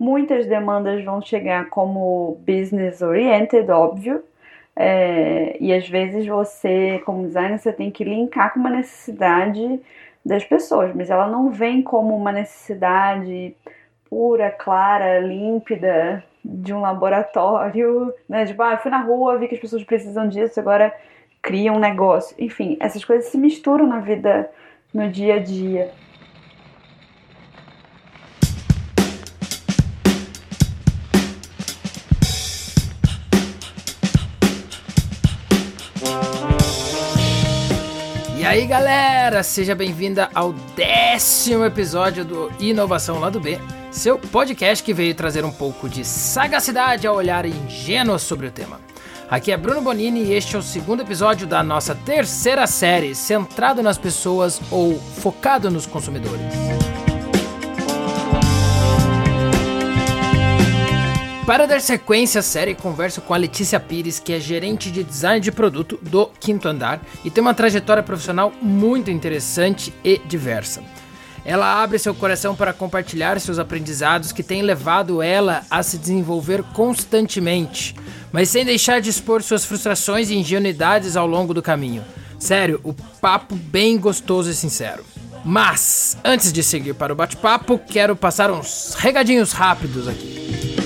Muitas demandas vão chegar como business oriented, óbvio, é, e às vezes você, como designer, você tem que linkar com uma necessidade das pessoas, mas ela não vem como uma necessidade pura, clara, límpida de um laboratório, né? Tipo, ah, fui na rua, vi que as pessoas precisam disso, agora cria um negócio. Enfim, essas coisas se misturam na vida, no dia a dia. Aí galera, seja bem-vinda ao décimo episódio do Inovação Lado B seu podcast que veio trazer um pouco de sagacidade ao olhar ingênuo sobre o tema. Aqui é Bruno Bonini e este é o segundo episódio da nossa terceira série, centrado nas pessoas ou focado nos consumidores. Para dar sequência à série, converso com a Letícia Pires, que é gerente de design de produto do Quinto Andar e tem uma trajetória profissional muito interessante e diversa. Ela abre seu coração para compartilhar seus aprendizados que têm levado ela a se desenvolver constantemente, mas sem deixar de expor suas frustrações e ingenuidades ao longo do caminho. Sério, o papo bem gostoso e sincero. Mas, antes de seguir para o bate-papo, quero passar uns regadinhos rápidos aqui.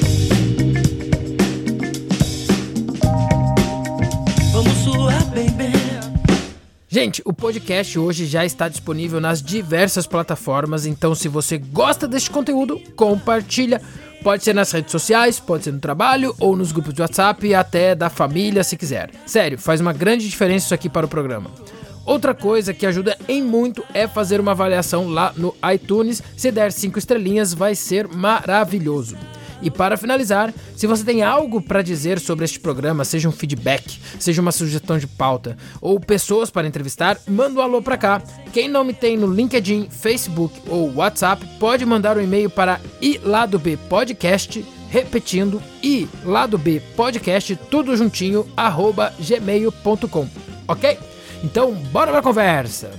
Gente, o podcast hoje já está disponível nas diversas plataformas, então se você gosta deste conteúdo, compartilha. Pode ser nas redes sociais, pode ser no trabalho ou nos grupos de WhatsApp até da família se quiser. Sério, faz uma grande diferença isso aqui para o programa. Outra coisa que ajuda em muito é fazer uma avaliação lá no iTunes. Se der 5 estrelinhas, vai ser maravilhoso. E para finalizar, se você tem algo para dizer sobre este programa, seja um feedback, seja uma sugestão de pauta ou pessoas para entrevistar, manda um alô para cá. Quem não me tem no LinkedIn, Facebook ou WhatsApp, pode mandar um e-mail para iladobpodcast, repetindo, iladobpodcast, tudo juntinho, arroba gmail.com, ok? Então, bora pra conversa!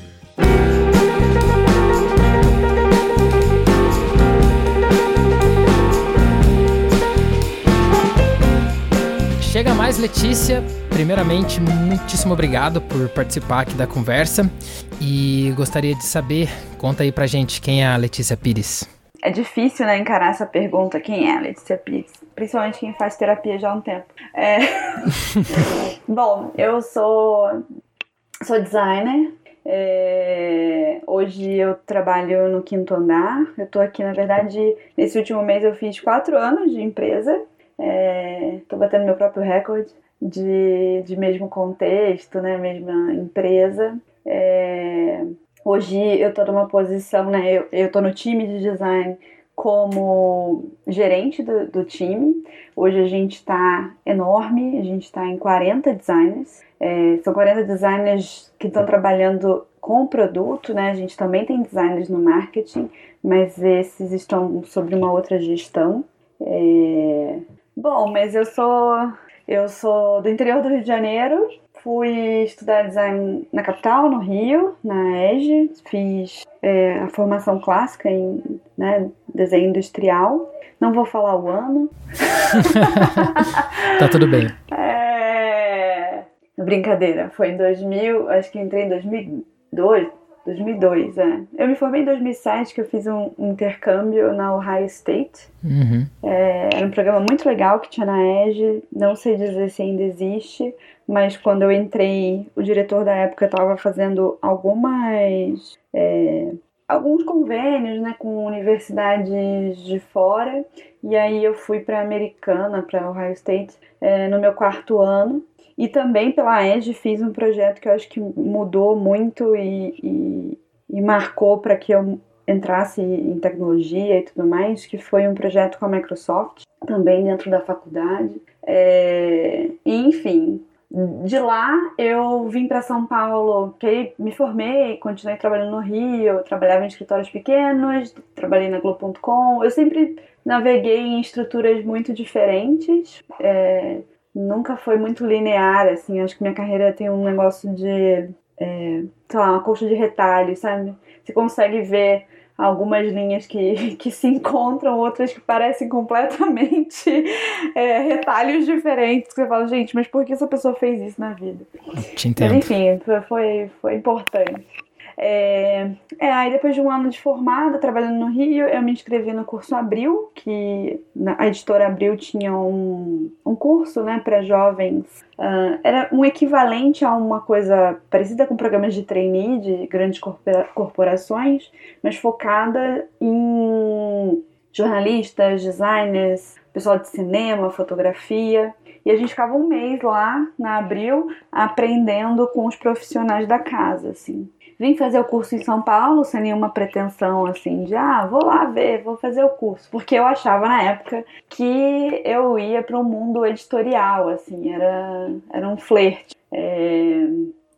Chega mais, Letícia. Primeiramente, muitíssimo obrigado por participar aqui da conversa. E gostaria de saber, conta aí pra gente, quem é a Letícia Pires? É difícil, né, encarar essa pergunta, quem é a Letícia Pires? Principalmente quem faz terapia já há um tempo. É... Bom, eu sou, sou designer, é, hoje eu trabalho no quinto andar. Eu tô aqui, na verdade, nesse último mês eu fiz quatro anos de empresa. É, batendo meu próprio recorde de, de mesmo contexto, né, mesma empresa. É, hoje eu estou numa posição, né, eu, estou no time de design como gerente do, do time. Hoje a gente está enorme, a gente está em 40 designers. É, são 40 designers que estão trabalhando com o produto, né? A gente também tem designers no marketing, mas esses estão sobre uma outra gestão. É, Bom, mas eu sou eu sou do interior do Rio de Janeiro. Fui estudar design na capital, no Rio, na EGE. Fiz é, a formação clássica em né, desenho industrial. Não vou falar o ano. tá tudo bem. É... Brincadeira. Foi em 2000, acho que entrei em 2002, 2002, é. Eu me formei em 2007, que eu fiz um, intercâmbio na Ohio State. Uhum. É, era um programa muito legal que tinha na EGE, não sei dizer se ainda existe, mas quando eu entrei, o diretor da época estava fazendo algumas... É, alguns convênios né, com universidades de fora, e aí eu fui para Americana, para Ohio State, é, no meu quarto ano. E também pela Edge fiz um projeto que eu acho que mudou muito e, e, e marcou para que eu entrasse em tecnologia e tudo mais, que foi um projeto com a Microsoft, também dentro da faculdade. É, enfim, de lá eu vim para São Paulo, que me formei, continuei trabalhando no Rio, trabalhava em escritórios pequenos, trabalhei na Globo.com. Eu sempre naveguei em estruturas muito diferentes. É, nunca foi muito linear, assim. Acho que minha carreira tem um negócio de, é, sei lá, uma colcha de retalhos, sabe? Você consegue ver algumas linhas que, que se encontram, outras que parecem completamente é, retalhos diferentes. Você fala, gente, mas por que essa pessoa fez isso na vida? Te entendo. Mas enfim, foi, foi importante. É, é, aí depois de um ano de formada, trabalhando no Rio, eu me inscrevi no curso Abril, que a editora Abril tinha um, um curso né, para jovens. Uh, era um equivalente a uma coisa parecida com programas de trainee de grandes corporações, mas focada em jornalistas, designers, pessoal de cinema, fotografia. E a gente ficava um mês lá na Abril aprendendo com os profissionais da casa, assim. Vim fazer o curso em São Paulo sem nenhuma pretensão assim de ah, vou lá ver, vou fazer o curso, porque eu achava na época que eu ia para um mundo editorial, assim, era, era um flerte. É...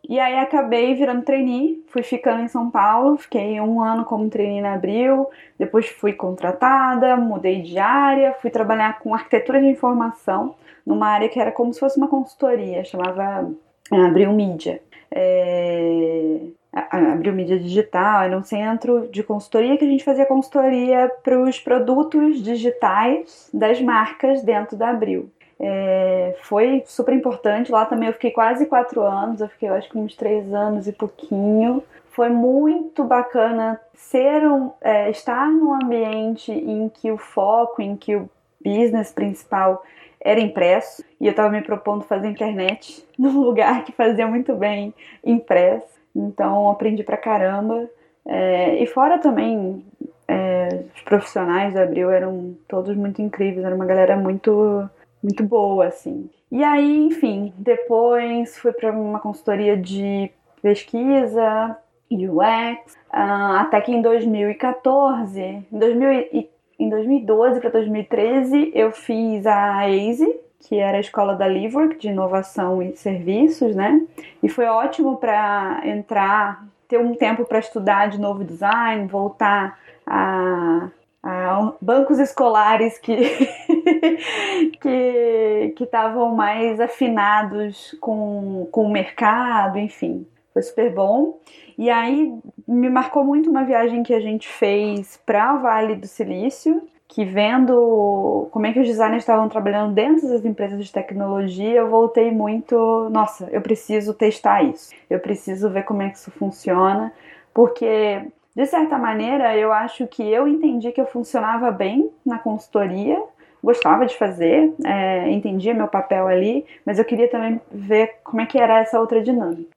E aí acabei virando trainee, fui ficando em São Paulo, fiquei um ano como trainee na Abril, depois fui contratada, mudei de área, fui trabalhar com arquitetura de informação, numa área que era como se fosse uma consultoria, chamava é, Abril Mídia. É abriu mídia digital, era um centro de consultoria que a gente fazia consultoria para os produtos digitais das marcas dentro da Abril. É, foi super importante. Lá também eu fiquei quase quatro anos, eu fiquei eu acho que uns três anos e pouquinho. Foi muito bacana ser um, é, estar num ambiente em que o foco, em que o business principal era impresso e eu estava me propondo fazer internet num lugar que fazia muito bem impresso. Então aprendi pra caramba. É, e fora também, é, os profissionais da Abril eram todos muito incríveis, era uma galera muito, muito boa, assim. E aí, enfim, depois fui para uma consultoria de pesquisa, UX, uh, até que em 2014, em, 2000 e, em 2012 para 2013, eu fiz a AZE, que era a escola da Livework de inovação e serviços, né? E foi ótimo para entrar, ter um tempo para estudar de novo design, voltar a, a bancos escolares que que estavam mais afinados com, com o mercado, enfim. Foi super bom. E aí me marcou muito uma viagem que a gente fez para o Vale do Silício, que vendo como é que os designers estavam trabalhando dentro das empresas de tecnologia, eu voltei muito, nossa, eu preciso testar isso. Eu preciso ver como é que isso funciona, porque de certa maneira eu acho que eu entendi que eu funcionava bem na consultoria, gostava de fazer, é, entendia meu papel ali, mas eu queria também ver como é que era essa outra dinâmica.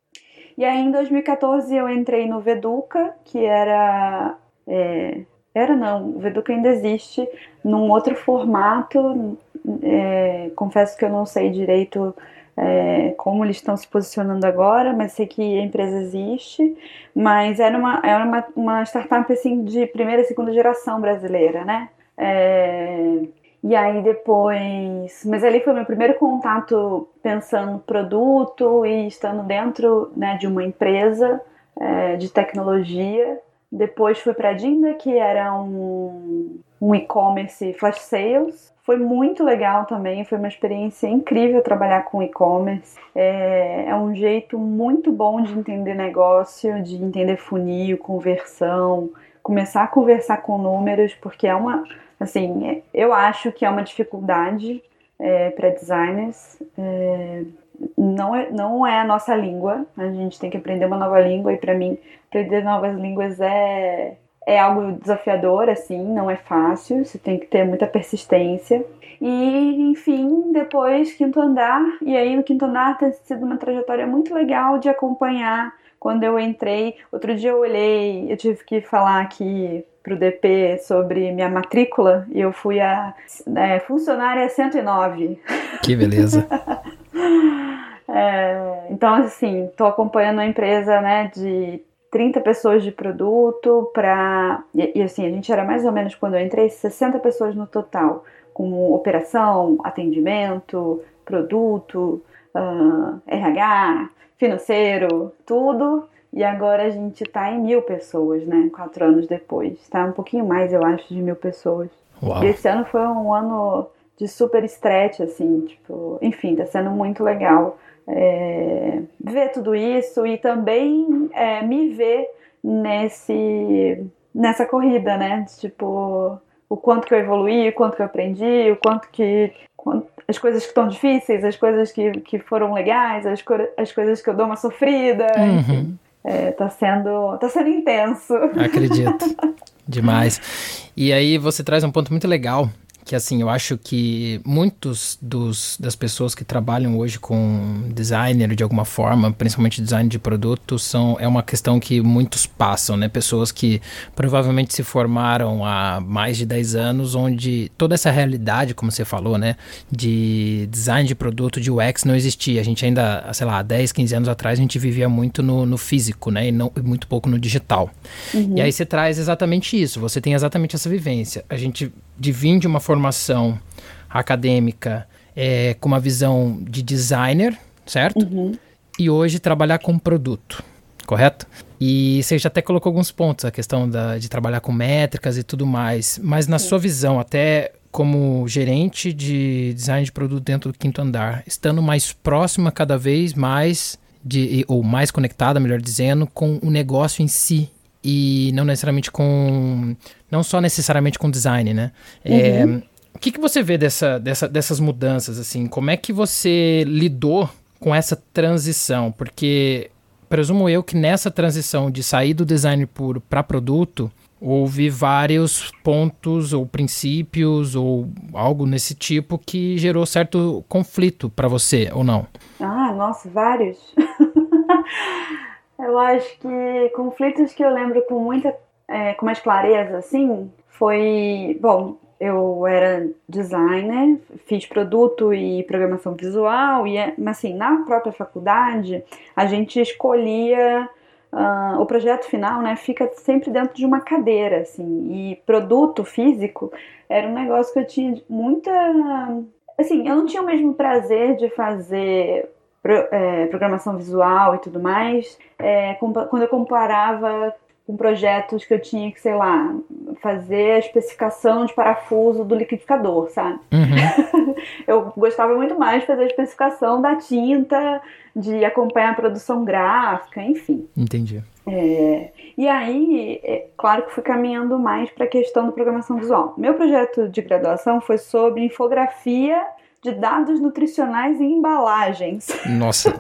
E aí em 2014 eu entrei no Veduca, que era é, era não, o Veduca ainda existe num outro formato. É, confesso que eu não sei direito é, como eles estão se posicionando agora, mas sei que a empresa existe. Mas era uma, era uma, uma startup assim, de primeira e segunda geração brasileira, né? É, e aí depois. Mas ali foi meu primeiro contato pensando no produto e estando dentro né, de uma empresa é, de tecnologia. Depois fui para Dinda, que era um, um e-commerce flash sales. Foi muito legal também, foi uma experiência incrível trabalhar com e-commerce. É, é um jeito muito bom de entender negócio, de entender funil, conversão, começar a conversar com números, porque é uma, assim, eu acho que é uma dificuldade é, para designers. É, não é, não é a nossa língua, a gente tem que aprender uma nova língua, e para mim, aprender novas línguas é, é algo desafiador, assim, não é fácil, você tem que ter muita persistência. E, enfim, depois, quinto andar, e aí no quinto andar tem sido uma trajetória muito legal de acompanhar. Quando eu entrei, outro dia eu olhei, eu tive que falar aqui pro DP sobre minha matrícula e eu fui a é, funcionária 109. Que beleza. É, então, assim, estou acompanhando a empresa né, de 30 pessoas de produto para. E, e, assim, a gente era mais ou menos quando eu entrei, 60 pessoas no total, com operação, atendimento, produto, uh, RH, financeiro, tudo. E agora a gente está em mil pessoas, né? Quatro anos depois. Está um pouquinho mais, eu acho, de mil pessoas. Uau. E esse ano foi um ano de super stretch, assim, tipo, enfim, tá sendo muito legal é, ver tudo isso e também é, me ver nesse nessa corrida, né? Tipo, o quanto que eu evoluí, o quanto que eu aprendi, o quanto que. as coisas que estão difíceis, as coisas que, que foram legais, as, as coisas que eu dou uma sofrida. Uhum. É, tá sendo. tá sendo intenso. Acredito. Demais. E aí você traz um ponto muito legal que assim, eu acho que muitos dos, das pessoas que trabalham hoje com designer de alguma forma, principalmente design de produto, são, é uma questão que muitos passam, né? Pessoas que provavelmente se formaram há mais de 10 anos, onde toda essa realidade, como você falou, né, de design de produto, de UX não existia. A gente ainda, sei lá, 10, 15 anos atrás, a gente vivia muito no, no físico, né, e, não, e muito pouco no digital. Uhum. E aí você traz exatamente isso, você tem exatamente essa vivência. A gente de vir de uma formação acadêmica é, com uma visão de designer, certo? Uhum. E hoje trabalhar com produto, correto? E você já até colocou alguns pontos, a questão da, de trabalhar com métricas e tudo mais, mas na Sim. sua visão, até como gerente de design de produto dentro do quinto andar, estando mais próxima cada vez mais de, ou mais conectada, melhor dizendo, com o negócio em si e não necessariamente com não só necessariamente com design, né? É, uhum. o que, que você vê dessa, dessa, dessas mudanças assim? Como é que você lidou com essa transição? Porque presumo eu que nessa transição de sair do design puro para produto houve vários pontos ou princípios ou algo nesse tipo que gerou certo conflito para você ou não? Ah, nossa, vários. Eu acho que conflitos que eu lembro com muita, é, com mais clareza, assim, foi, bom, eu era designer, fiz produto e programação visual, e, é, mas assim, na própria faculdade, a gente escolhia uh, o projeto final, né, fica sempre dentro de uma cadeira, assim, e produto físico era um negócio que eu tinha muita, assim, eu não tinha o mesmo prazer de fazer pro, é, programação visual e tudo mais, é, quando eu comparava com projetos que eu tinha que, sei lá, fazer a especificação de parafuso do liquidificador, sabe? Uhum. eu gostava muito mais de fazer a especificação da tinta, de acompanhar a produção gráfica, enfim. Entendi. É, e aí, é, claro que fui caminhando mais para a questão da programação visual. Meu projeto de graduação foi sobre infografia de dados nutricionais e embalagens. Nossa.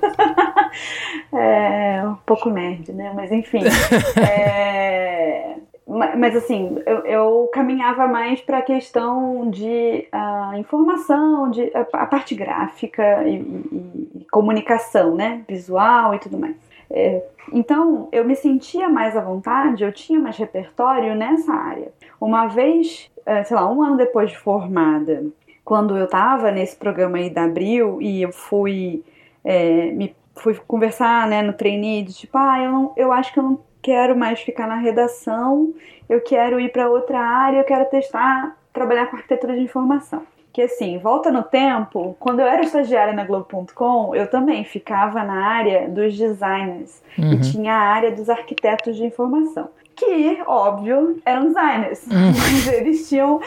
é um pouco nerd, né? Mas enfim. é, mas assim, eu, eu caminhava mais para a questão de uh, informação, de a, a parte gráfica e, e, e, comunicação, né? Visual e tudo mais. É, então, eu me sentia mais à vontade, eu tinha mais repertório nessa área. Uma vez, é, sei lá, um ano depois de formada, quando eu estava nesse programa aí da Abril e eu fui é, me fui conversar né, no trainee de tipo, ah, eu, não, eu acho que eu não quero mais ficar na redação, eu quero ir para outra área, eu quero testar, trabalhar com arquitetura de informação. Que assim, volta no tempo, quando eu era estagiária na Globo.com, eu também ficava na área dos designers uhum. e tinha a área dos arquitetos de informação que, óbvio, eram designers. Hum. Mas eles tinham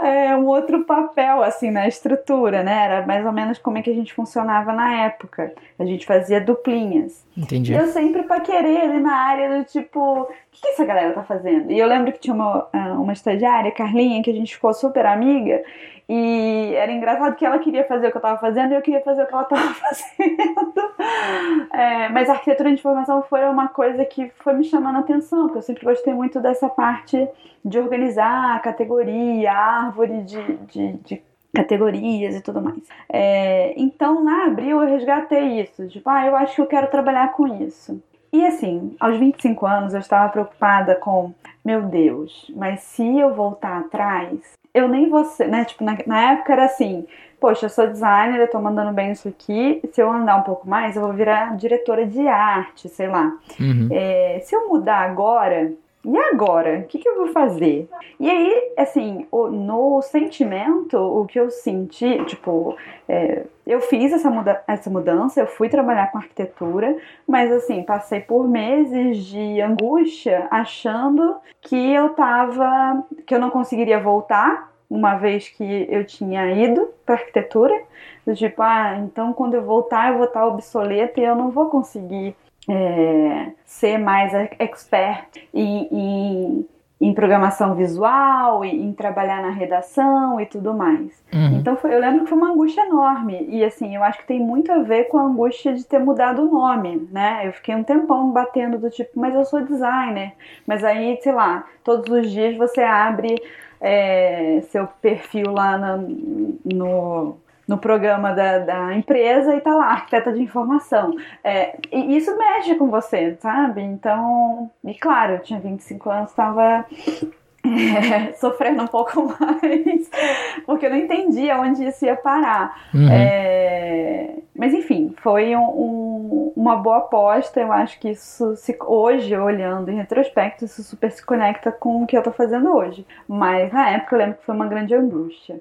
é, um outro papel, assim, na estrutura, né? Era mais ou menos como é que a gente funcionava na época. A gente fazia duplinhas. Entendi. E eu sempre paquerei ali na área do tipo, o que, que essa galera tá fazendo? E eu lembro que tinha uma, ah, uma estagiária, Carlinha, que a gente ficou super amiga. E era engraçado que ela queria fazer o que eu estava fazendo e eu queria fazer o que ela estava fazendo. É, mas a arquitetura de informação foi uma coisa que foi me chamando a atenção, porque eu sempre gostei muito dessa parte de organizar a categoria, a árvore de, de, de categorias e tudo mais. É, então, na Abril, eu resgatei isso. Tipo, ah, eu acho que eu quero trabalhar com isso. E assim, aos 25 anos, eu estava preocupada com, meu Deus, mas se eu voltar atrás, eu nem vou ser, né? Tipo, na, na, época era assim, poxa, eu sou designer, eu tô mandando bem isso aqui, se eu andar um pouco mais, eu vou virar diretora de arte, sei lá. Uhum. É, se eu mudar agora, e agora? O que, que, eu vou fazer? E aí, assim, o, no sentimento, o que eu senti, tipo, é, eu fiz essa, muda essa mudança, eu fui trabalhar com arquitetura, mas assim, passei por meses de angústia achando que eu tava. que eu não conseguiria voltar, uma vez que eu tinha ido para arquitetura. Tipo, ah, então quando eu voltar eu vou estar obsoleta e eu não vou conseguir é, ser mais expert em, em, em programação visual, e em trabalhar na redação e tudo mais. Uhum. Então foi, eu lembro que foi uma angústia enorme. E assim, eu acho que tem muito a ver com a angústia de ter mudado o nome, né? Eu fiquei um tempão batendo do tipo, mas eu sou designer. Mas aí, sei lá, todos os dias você abre é, seu perfil lá no, no no programa da, da empresa e tá lá, arquiteta de informação. É, e isso mexe com você, sabe? Então, e claro, eu tinha 25 anos, estava é, sofrendo um pouco mais, porque eu não entendia onde isso ia parar. Uhum. É, mas enfim, foi um, um, uma boa aposta. Eu acho que isso, se, hoje, olhando em retrospecto, isso super se conecta com o que eu tô fazendo hoje. Mas na época eu lembro que foi uma grande angústia.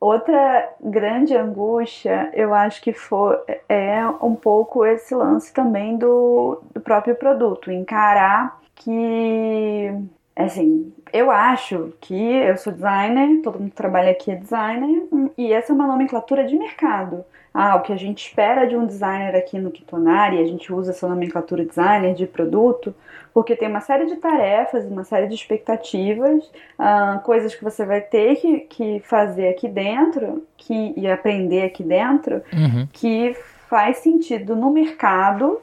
Outra grande angústia, eu acho que foi, é um pouco esse lance também do, do próprio produto, encarar que, assim, eu acho que eu sou designer, todo mundo que trabalha aqui é designer, e essa é uma nomenclatura de mercado. Ah, o que a gente espera de um designer aqui no Kitonari, a gente usa essa nomenclatura designer de produto, porque tem uma série de tarefas, uma série de expectativas, uh, coisas que você vai ter que, que fazer aqui dentro que, e aprender aqui dentro, uhum. que faz sentido no mercado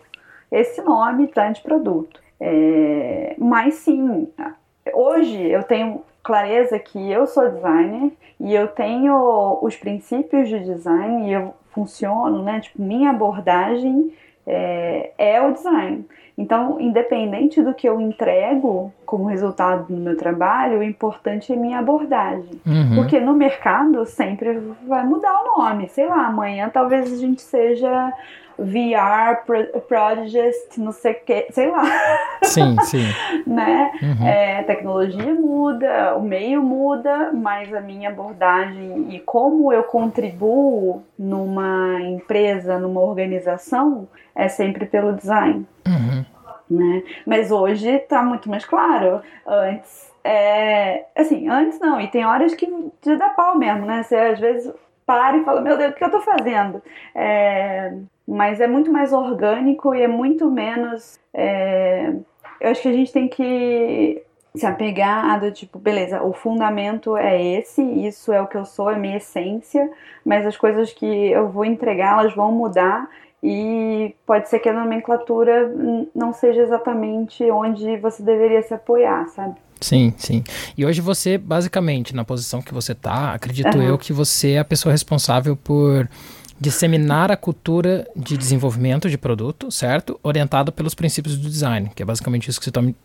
esse nome tá, de produto. É, mas sim, hoje eu tenho clareza que eu sou designer e eu tenho os princípios de design e eu funciono, né? Tipo, minha abordagem é, é o design. Então, independente do que eu entrego como resultado do meu trabalho, o importante é minha abordagem. Uhum. Porque no mercado sempre vai mudar o nome. Sei lá, amanhã talvez a gente seja VR Project, não sei o que, sei lá. Sim, sim. né? Uhum. É, tecnologia muda, o meio muda, mas a minha abordagem e como eu contribuo numa empresa, numa organização, é sempre pelo design. Uhum. Né? Mas hoje está muito mais claro. Antes, é, assim, antes não, e tem horas que te dá pau mesmo, né? Você às vezes para e fala, meu Deus, o que eu estou fazendo? É, mas é muito mais orgânico e é muito menos. É, eu acho que a gente tem que se apegar a do tipo, beleza, o fundamento é esse, isso é o que eu sou, é minha essência, mas as coisas que eu vou entregar, elas vão mudar e pode ser que a nomenclatura não seja exatamente onde você deveria se apoiar, sabe? Sim, sim. E hoje você, basicamente, na posição que você está, acredito uhum. eu que você é a pessoa responsável por disseminar a cultura de desenvolvimento de produto, certo? Orientado pelos princípios do design, que é basicamente isso que você tá, me,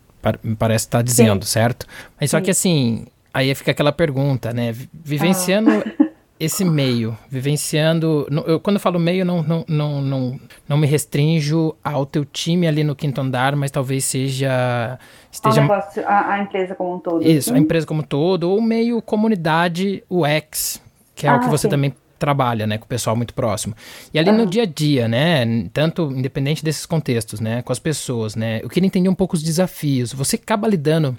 parece estar tá dizendo, Sim. certo? Mas Sim. só que assim, aí fica aquela pergunta, né? Vivenciando ah. esse meio, vivenciando. Eu, quando eu falo meio, não, não, não, não, não me restringo ao teu time ali no quinto andar, mas talvez seja. Esteja... Negócio, a, a, empresa como um todo. Isso, a empresa como um todo, ou meio comunidade UX, que é ah, o que você sim. também trabalha, né, com o pessoal muito próximo. E ali no dia a dia, né, tanto independente desses contextos, né, com as pessoas, né, eu queria entender um pouco os desafios. Você acaba lidando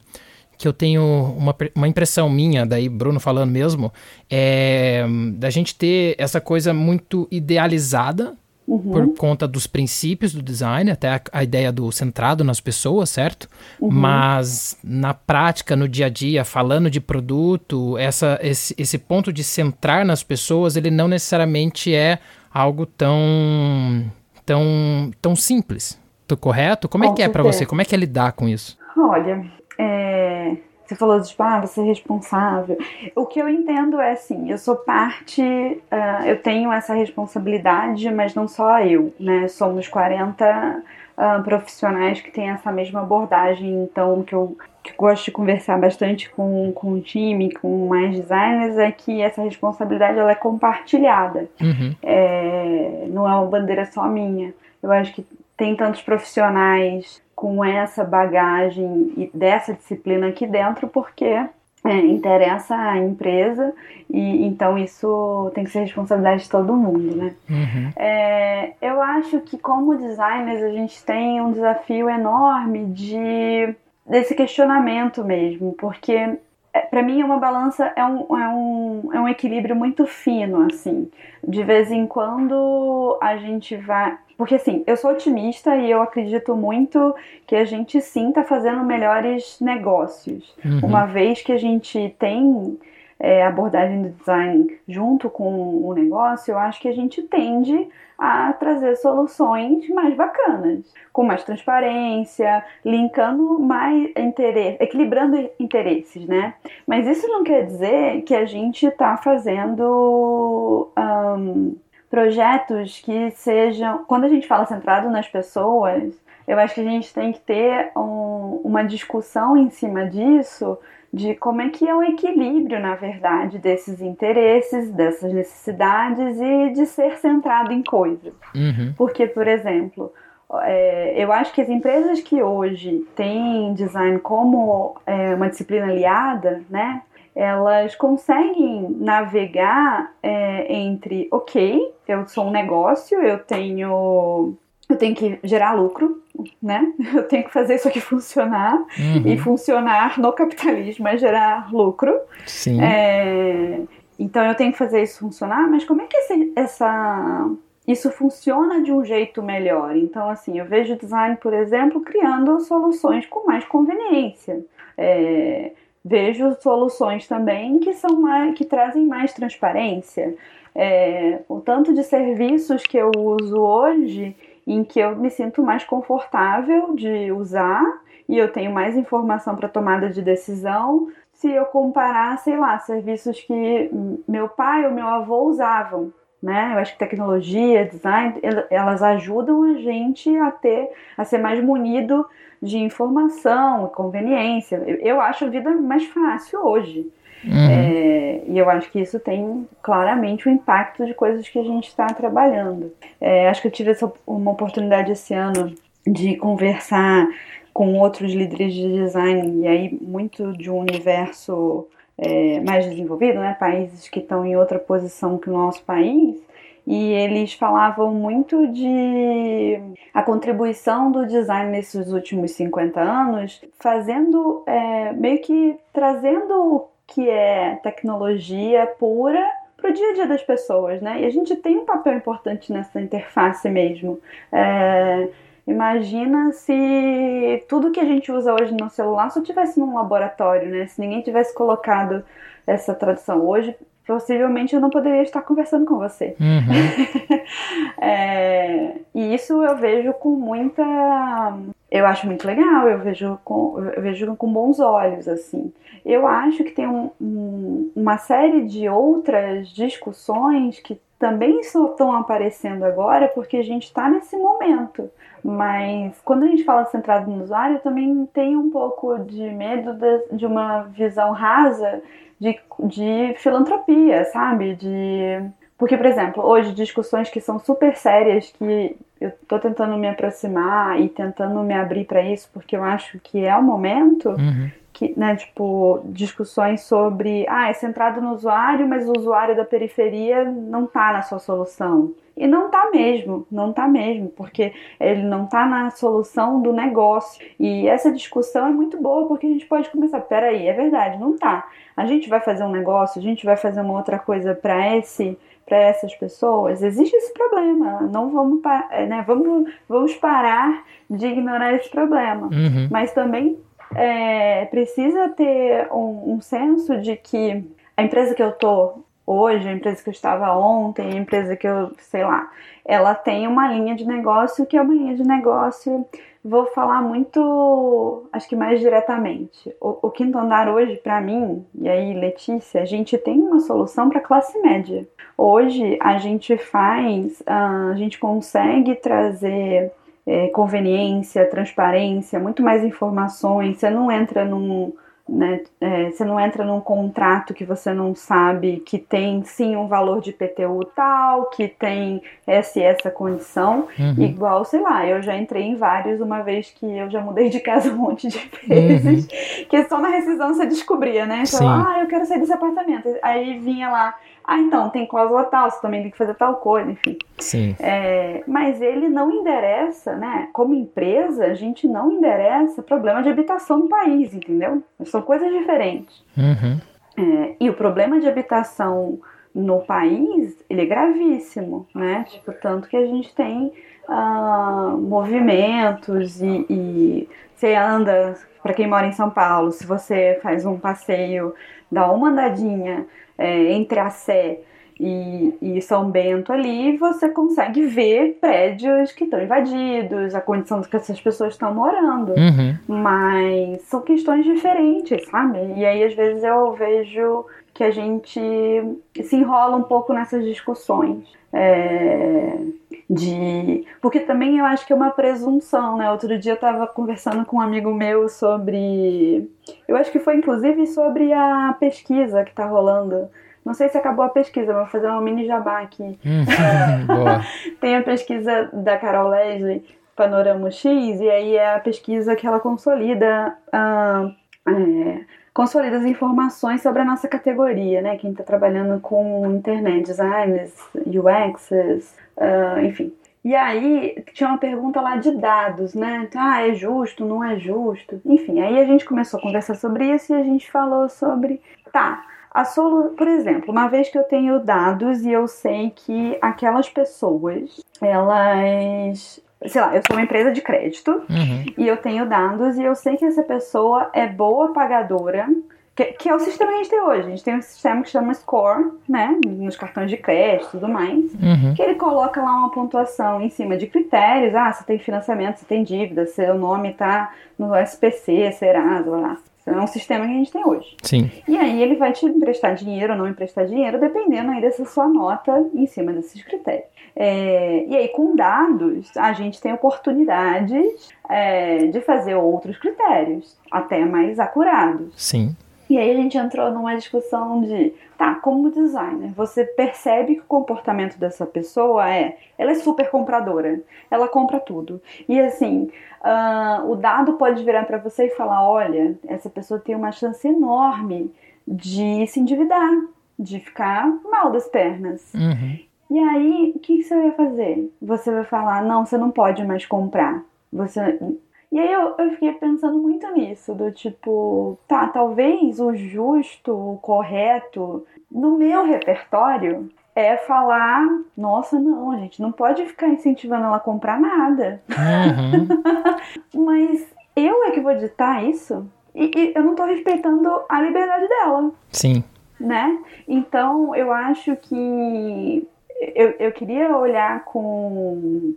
que eu tenho uma, uma impressão minha, daí Bruno falando mesmo, é da gente ter essa coisa muito idealizada Uhum. por conta dos princípios do design, até a, a, ideia do centrado nas pessoas, certo? Uhum. Mas na prática, no dia a dia, falando de produto, essa, esse, esse ponto de centrar nas pessoas, ele não necessariamente é algo tão, tão, tão simples. Tô correto? Como é com é que é para você? Como é que é lidar com isso? Olha, é você falou tipo, ah, você é responsável. O que eu entendo é assim, eu sou parte, uh, eu tenho essa responsabilidade, mas não só eu, né? Somos 40 uh, ah, profissionais que têm essa mesma abordagem, então que eu que gosto de conversar bastante com, com o time, com mais designers, é que essa responsabilidade ela é compartilhada. Uhum. É, não é uma bandeira só minha. Eu acho que tem tantos profissionais com essa bagagem e dessa disciplina aqui dentro, porque é, interessa a empresa e então isso tem que ser responsabilidade de todo mundo, né? Uhum. É, eu acho que como designers a gente tem um desafio enorme de desse questionamento mesmo, porque é, para mim uma balança é um, é, um, é um equilíbrio muito fino assim de vez em quando a gente vai porque assim, eu sou otimista e eu acredito muito que a gente sim está fazendo melhores negócios. Uhum. Uma vez que a gente tem é, abordagem do design junto com o negócio, eu acho que a gente tende a trazer soluções mais bacanas, com mais transparência, linkando mais interesse, equilibrando interesses, né? Mas isso não quer dizer que a gente está fazendo um, projetos que sejam. Quando a gente fala centrado nas pessoas, eu acho que a gente tem que ter um, uma discussão em cima disso de como é que é o equilíbrio, na verdade, desses interesses, dessas necessidades e de ser centrado em coisas. Uhum. Porque, por exemplo, é, eu acho que as empresas que hoje têm design como é, uma disciplina aliada, né, elas conseguem navegar é, entre, ok, eu sou um negócio, eu tenho eu tenho que gerar lucro, né? Eu tenho que fazer isso aqui funcionar. Uhum. E funcionar no capitalismo é gerar lucro. Sim. É, então eu tenho que fazer isso funcionar, mas como é que esse, essa, isso funciona de um jeito melhor? Então, assim, eu vejo o design, por exemplo, criando soluções com mais conveniência. É, vejo soluções também que são mais, que trazem mais transparência. É, o tanto de serviços que eu uso hoje em que eu me sinto mais confortável de usar e eu tenho mais informação para tomada de decisão se eu comparar, sei lá, serviços que meu pai ou meu avô usavam. Né? Eu acho que tecnologia, design, elas ajudam a gente a ter, a ser mais munido de informação, conveniência. Eu acho a vida mais fácil hoje. Uhum. É, e eu acho que isso tem claramente o um impacto de coisas que a gente está trabalhando. É, acho que eu tive essa, uma oportunidade esse ano de conversar com outros líderes de design, e aí muito de um universo é, mais desenvolvido, né? países que estão em outra posição que o nosso país, e eles falavam muito de a contribuição do design nesses últimos 50 anos, fazendo é, meio que trazendo que é tecnologia pura para o dia a dia das pessoas, né? E a gente tem um papel importante nessa interface mesmo. É, imagina se tudo que a gente usa hoje no celular só tivesse num laboratório, né? Se ninguém tivesse colocado essa tradução hoje, possivelmente eu não poderia estar conversando com você. Uhum. é, e isso eu vejo com muita. Eu acho muito legal, eu vejo com, eu vejo com bons olhos, assim. Eu acho que tem um, um, uma série de outras discussões que também só estão aparecendo agora porque a gente está nesse momento. Mas quando a gente fala centrado no usuário, eu também tenho um pouco de medo de, de uma visão rasa de, de filantropia, sabe? De porque, por exemplo, hoje discussões que são super sérias, que eu tô tentando me aproximar e tentando me abrir para isso, porque eu acho que é o momento, uhum. que, né, tipo, discussões sobre, ah, é centrado no usuário, mas o usuário da periferia não tá na sua solução. E não tá mesmo, não tá mesmo, porque ele não tá na solução do negócio. E essa discussão é muito boa porque a gente pode começar, peraí, é verdade, não tá. A gente vai fazer um negócio, a gente vai fazer uma outra coisa para esse para essas pessoas, existe esse problema. Não vamos, é, né, vamos, vamos parar de ignorar esse problema. Uhum. Mas também é, precisa ter um, um senso de que a empresa que eu tô hoje, a empresa que eu estava ontem, a empresa que eu, sei lá, ela tem uma linha de negócio que é uma linha de negócio. Vou falar muito, acho que mais diretamente. O, o quinto andar hoje, para mim, e aí Letícia, a gente tem uma solução para classe média. Hoje a gente faz, ah, a gente consegue trazer é, conveniência, transparência, muito mais informações. Você não entra num né? É, você não entra num contrato que você não sabe que tem sim um valor de PTU tal, que tem essa e essa condição. Uhum. Igual, sei lá, eu já entrei em vários uma vez que eu já mudei de casa um monte de vezes, uhum. que só na rescisão você descobria, né? Então, ah, eu quero sair desse apartamento. Aí vinha lá ah, então, tem cláusula tal, você também tem que fazer tal coisa, enfim. Sim. É, mas ele não endereça, né? Como empresa, a gente não endereça problema de habitação no país, entendeu? São coisas diferentes. Uhum. É, e o problema de habitação no país, ele é gravíssimo, né? Tipo, tanto que a gente tem uh, movimentos e, e você anda, para quem mora em São Paulo, se você faz um passeio, dá uma andadinha é, entre a Sé e, e, São Bento ali, você consegue ver prédios que estão invadidos, a condição que essas pessoas estão morando. Uhum. Mas são questões diferentes, sabe? E aí, às vezes, eu vejo que a gente se enrola um pouco nessas discussões. É, de porque também eu acho que é uma presunção, né? Outro dia eu estava conversando com um amigo meu sobre, eu acho que foi inclusive sobre a pesquisa que está rolando. Não sei se acabou a pesquisa, vou fazer uma mini jabá aqui. Hum, Tem a pesquisa da Carol Leslie, Panorama X, e aí é a pesquisa que ela consolida uh, é, consolida as informações sobre a nossa categoria, né? Quem está trabalhando com internet, designers, UXs, uh, enfim. E aí tinha uma pergunta lá de dados, né? Ah, é justo, não é justo? Enfim, aí a gente começou a conversar sobre isso e a gente falou sobre, tá, a solu... por exemplo, uma vez que eu tenho dados e eu sei que aquelas pessoas, elas sei lá, eu sou uma empresa de crédito uhum. e eu tenho dados e eu sei que essa pessoa é boa pagadora, que, que, é o sistema que a gente tem hoje. A gente tem um sistema que chama Score, né, nos cartões de crédito e tudo mais, uhum. que ele coloca lá uma pontuação em cima de critérios. Ah, você tem financiamento, você tem dívida, seu nome tá no SPC, Serasa, lá. É um sistema que a gente tem hoje. Sim. E aí ele vai te emprestar dinheiro ou não emprestar dinheiro, dependendo aí dessa sua nota em cima desses critérios. É, e aí, com dados, a gente tem oportunidades é, de fazer outros critérios, até mais acurados. Sim. E aí a gente entrou numa discussão de, tá, como designer, você percebe que o comportamento dessa pessoa é, ela é super compradora, ela compra tudo. E assim, uh, o dado pode virar para você e falar, olha, essa pessoa tem uma chance enorme de se endividar, de ficar mal das pernas. Uhum. E aí, o que, você vai fazer? Você vai falar, não, você não pode mais comprar. Você. E aí eu, eu fiquei pensando muito nisso, do tipo, tá, talvez o justo, o correto, no meu repertório, é falar, nossa, não, a gente não pode ficar incentivando ela a comprar nada. Uhum. Mas eu é que vou ditar isso? E, e, eu não tô respeitando a liberdade dela. Sim. Né? Então eu acho que eu, eu queria olhar com,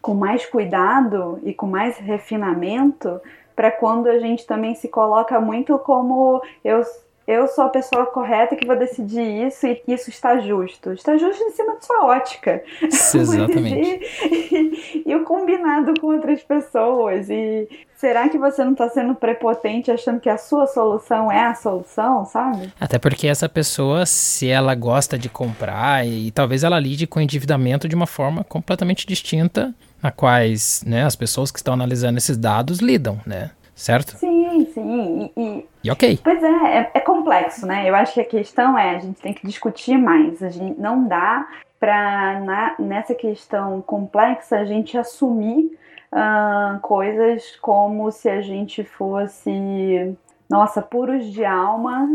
com mais cuidado e com mais refinamento para quando a gente também se coloca muito como eu eu sou a pessoa correta que vou decidir isso e isso está justo. Está justo em cima de sua ótica. Exatamente. e, e, o combinado com outras pessoas. E será que você não está sendo prepotente achando que a sua solução é a solução, sabe? Até porque essa pessoa, se ela gosta de comprar e, e talvez ela lide com endividamento de uma forma completamente distinta a quais né, as pessoas que estão analisando esses dados lidam, né? Certo? Sim, sim. E, e... e ok. Pois é, é, é, complexo, né? Eu acho que a questão é, a gente tem que discutir mais. A gente não dá para nessa questão complexa a gente assumir uh, coisas como se a gente fosse nossa, puros de alma,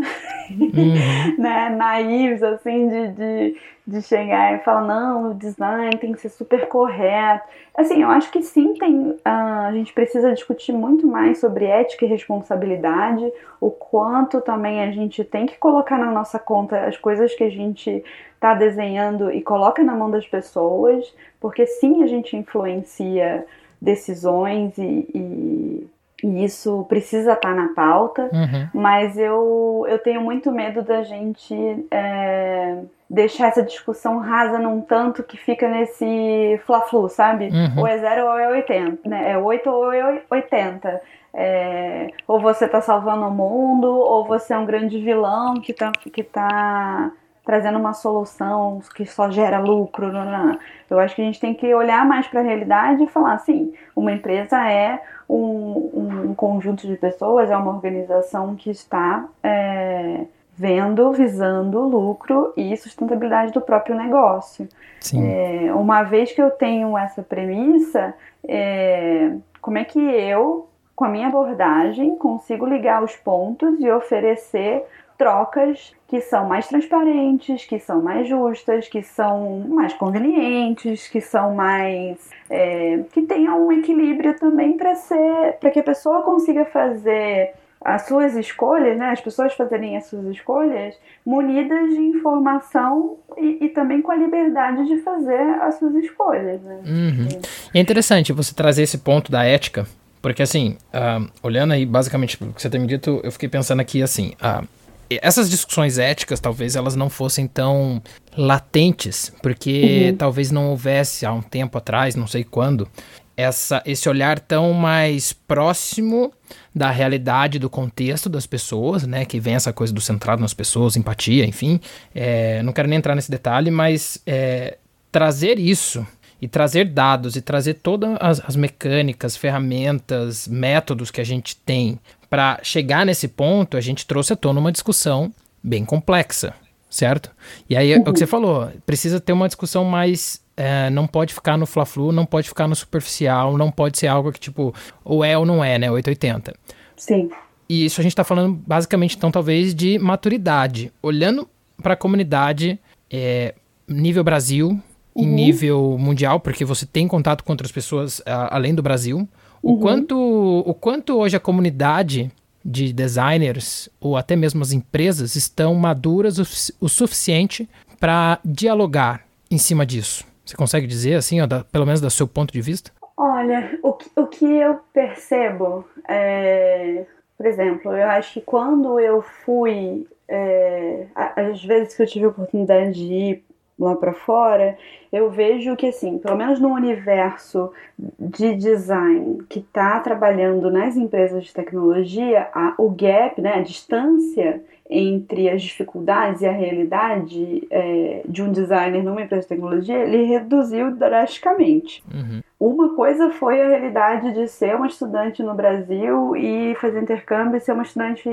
uhum. né, naivos, assim, de, de, de chegar e falar, não, o design tem que ser super correto. Assim, eu acho que sim, tem, uh, a gente precisa discutir muito mais sobre ética e responsabilidade, o quanto também a gente tem que colocar na nossa conta as coisas que a gente está desenhando e coloca na mão das pessoas, porque sim, a gente influencia decisões e, e e isso precisa estar tá na pauta, uhum. mas eu, eu tenho muito medo da gente é, deixar essa discussão rasa num tanto que fica nesse fla-flu, sabe? Uhum. Ou é 0 ou é 80, né? É 8 ou é 80. É, ou você tá salvando o mundo, ou você é um grande vilão que tá, que tá trazendo uma solução que só gera lucro. Não, não. Eu acho que a gente tem que olhar mais para a realidade e falar assim: uma empresa é um, um, conjunto de pessoas, é uma organização que está é, vendo, visando lucro e sustentabilidade do próprio negócio. É, uma vez que eu tenho essa premissa, é, como é que eu, com a minha abordagem, consigo ligar os pontos e oferecer trocas que são mais transparentes, que são mais justas, que são mais convenientes, que são mais é, que tenham um equilíbrio também para ser, para que a pessoa consiga fazer as suas escolhas, né, as pessoas fazerem as suas escolhas munidas de informação e, e também com a liberdade de fazer as suas escolhas. Né? Uhum. É interessante você trazer esse ponto da ética, porque assim, uh, olhando aí basicamente o que você tem me dito, eu fiquei pensando aqui assim, uh, essas discussões éticas talvez elas não fossem tão latentes, porque uhum. talvez não houvesse há um tempo atrás, não sei quando, essa, esse olhar tão mais próximo da realidade, do contexto das pessoas, né? Que vem essa coisa do centrado nas pessoas, empatia, enfim. É, não quero nem entrar nesse detalhe, mas é, trazer isso e trazer dados e trazer todas as, as mecânicas, ferramentas, métodos que a gente tem para chegar nesse ponto, a gente trouxe à tona uma discussão bem complexa, certo? E aí uhum. é o que você falou, precisa ter uma discussão mais é, não pode ficar no fla-flu, não pode ficar no superficial, não pode ser algo que, tipo, ou é ou não é, né? 880. Sim. E isso a gente está falando basicamente, então, talvez de maturidade. Olhando para a comunidade, é, nível Brasil uhum. e nível mundial, porque você tem contato com outras pessoas a, além do Brasil. O, uhum. quanto, o quanto hoje a comunidade de designers ou até mesmo as empresas estão maduras o, o suficiente para dialogar em cima disso? Você consegue dizer, assim, ó, da, pelo menos do seu ponto de vista? Olha, o que, o que eu percebo é. Por exemplo, eu acho que quando eu fui. É, às vezes que eu tive a oportunidade de ir lá para fora, eu vejo que, assim, pelo menos no universo de design que está trabalhando nas empresas de tecnologia, a, o gap, né, a distância entre as dificuldades e a realidade é, de um designer numa empresa de tecnologia, ele reduziu drasticamente. Uhum. Uma coisa foi a realidade de ser uma estudante no Brasil e fazer intercâmbio e ser uma estudante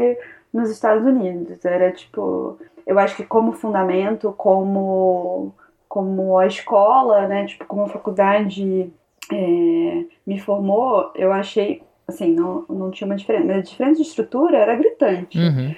nos Estados Unidos. Era tipo, eu acho que como fundamento, como como a escola, né, tipo como a faculdade é, me formou, eu achei assim, não, não tinha uma diferença, mas a diferença de estrutura era gritante. Uhum.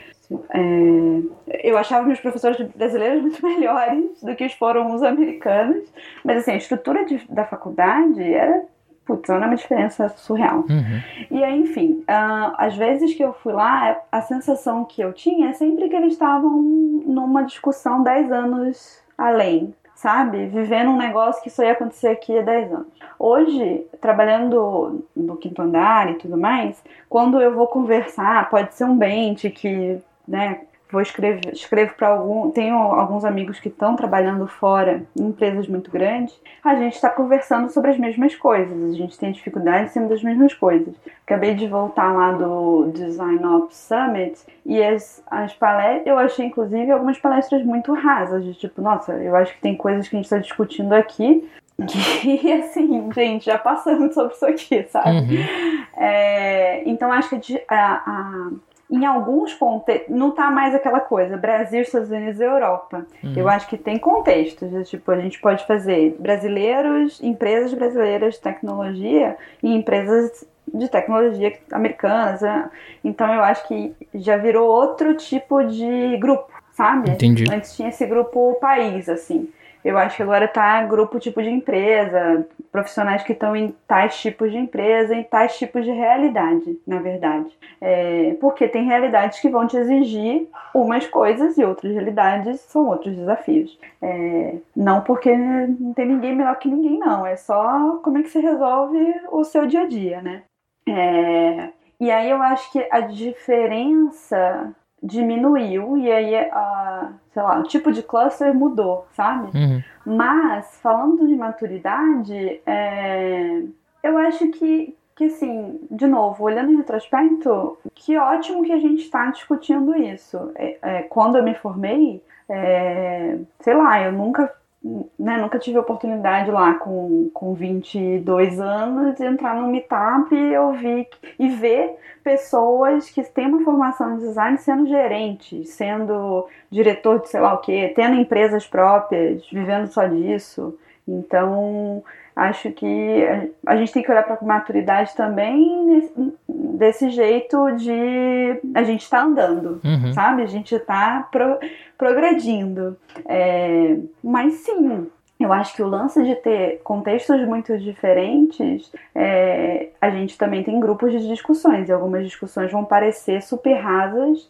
É, eu achava meus professores brasileiros muito melhores do que os foram os americanos, mas assim, a estrutura de, da faculdade era, putz, era uma diferença surreal. Uhum. E aí, enfim, uh, às vezes que eu fui lá, a sensação que eu tinha é sempre que eles estavam numa discussão 10 anos além, sabe? Vivendo um negócio que só ia acontecer aqui há 10 anos. Hoje, trabalhando no quinto andar e tudo mais, quando eu vou conversar, pode ser um bente que né? Vou escrever, escrevo para algum, tenho alguns amigos que estão trabalhando fora em empresas muito grandes. A gente está conversando sobre as mesmas coisas, a gente tem dificuldade em cima das mesmas coisas. Acabei de voltar lá do Design Ops Summit e as, as palestras, eu achei inclusive algumas palestras muito rasas, de tipo, nossa, eu acho que tem coisas que a gente está discutindo aqui que assim, gente, já passamos sobre isso aqui, sabe? Uhum. É, então acho que a, a, em alguns contextos, não tá mais aquela coisa, Brasil, Estados Unidos e Europa. Uhum. Eu acho que tem contextos, tipo, a gente pode fazer brasileiros, empresas brasileiras de tecnologia e empresas de tecnologia americanas. Né? Então eu acho que já virou outro tipo de grupo, sabe? Entendi. Antes tinha esse grupo país, assim. Eu acho que agora tá grupo tipo de empresa, profissionais que estão em tais tipos de empresa, em tais tipos de realidade, na verdade. É, porque tem realidades que vão te exigir umas coisas e outras realidades são outros desafios. É, não porque não tem ninguém melhor que ninguém, não. É só como é que você resolve o seu dia a dia, né? É, e aí eu acho que a diferença diminuiu e aí a, sei lá, o tipo de cluster mudou, sabe? Uhum. Mas falando de maturidade, é, eu acho que que assim, de novo, olhando em retrospecto, que ótimo que a gente está discutindo isso. É, é, quando eu me formei, é, sei lá, eu nunca né, nunca tive oportunidade lá com, com 22 anos de entrar no meetup e ouvir e ver pessoas que têm uma formação em design sendo gerentes, sendo diretor de sei lá o que, tendo empresas próprias, vivendo só disso. Então, acho que a gente tem que olhar para a maturidade também desse jeito de a gente está andando, uhum. sabe? A gente está pro, progredindo. É, mas sim, eu acho que o lance de ter contextos muito diferentes, é, a gente também tem grupos de discussões, e algumas discussões vão parecer super rasas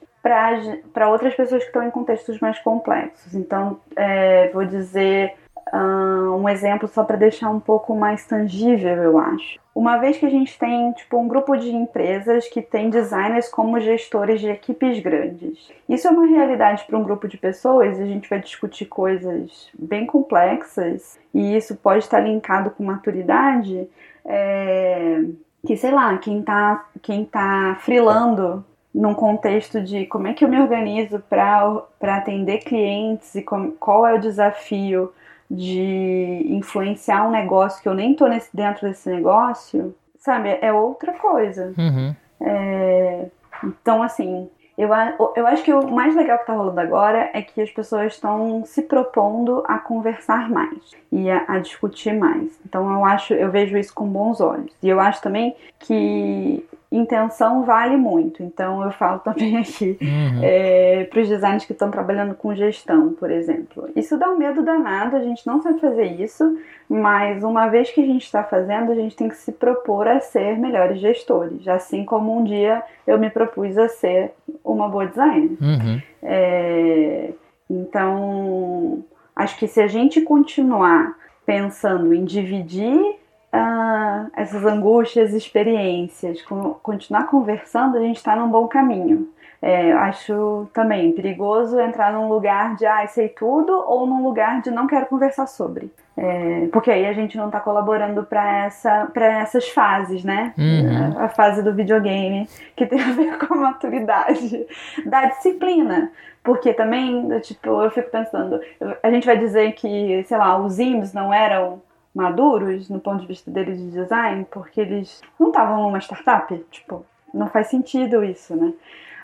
para outras pessoas que estão em contextos mais complexos. Então, é, vou dizer uh, um exemplo só para deixar um pouco mais tangível, eu acho. Uma vez que a gente tem tipo um grupo de empresas que tem designers como gestores de equipes grandes. Isso é uma realidade para um grupo de pessoas e a gente vai discutir coisas bem complexas e isso pode estar linkado com maturidade. É, que sei lá, quem está quem tá frilando num contexto de como é que eu me organizo para atender clientes e com, qual é o desafio de influenciar um negócio que eu nem tô nesse, dentro desse negócio, sabe? É outra coisa. Uhum. É, então, assim, eu, eu acho que o mais legal que tá rolando agora é que as pessoas estão se propondo a conversar mais e a, a, discutir mais. Então eu acho, eu vejo isso com bons olhos. E eu acho também que intenção vale muito. Então eu falo também aqui uhum. é, para os designers que estão trabalhando com gestão, por exemplo. Isso dá um medo danado, a gente não sabe fazer isso, mas uma vez que a gente está fazendo, a gente tem que se propor a ser melhores gestores. Assim como um dia eu me propus a ser uma boa designer. Uhum. É, então acho que se a gente continuar pensando em dividir uh, essas angústias, experiências, continuar conversando, a gente está num bom caminho. É, acho também perigoso entrar num lugar de ah, sei tudo ou num lugar de não quero conversar sobre. É, porque aí a gente não está colaborando para essa, essas fases, né? Uhum. A, a, fase do videogame, que tem a ver com a maturidade, da disciplina. Porque também, tipo, eu fico pensando, a gente vai dizer que, sei lá, os índios não eram maduros no ponto de vista deles de design, porque eles não estavam numa startup, tipo, não faz sentido isso, né?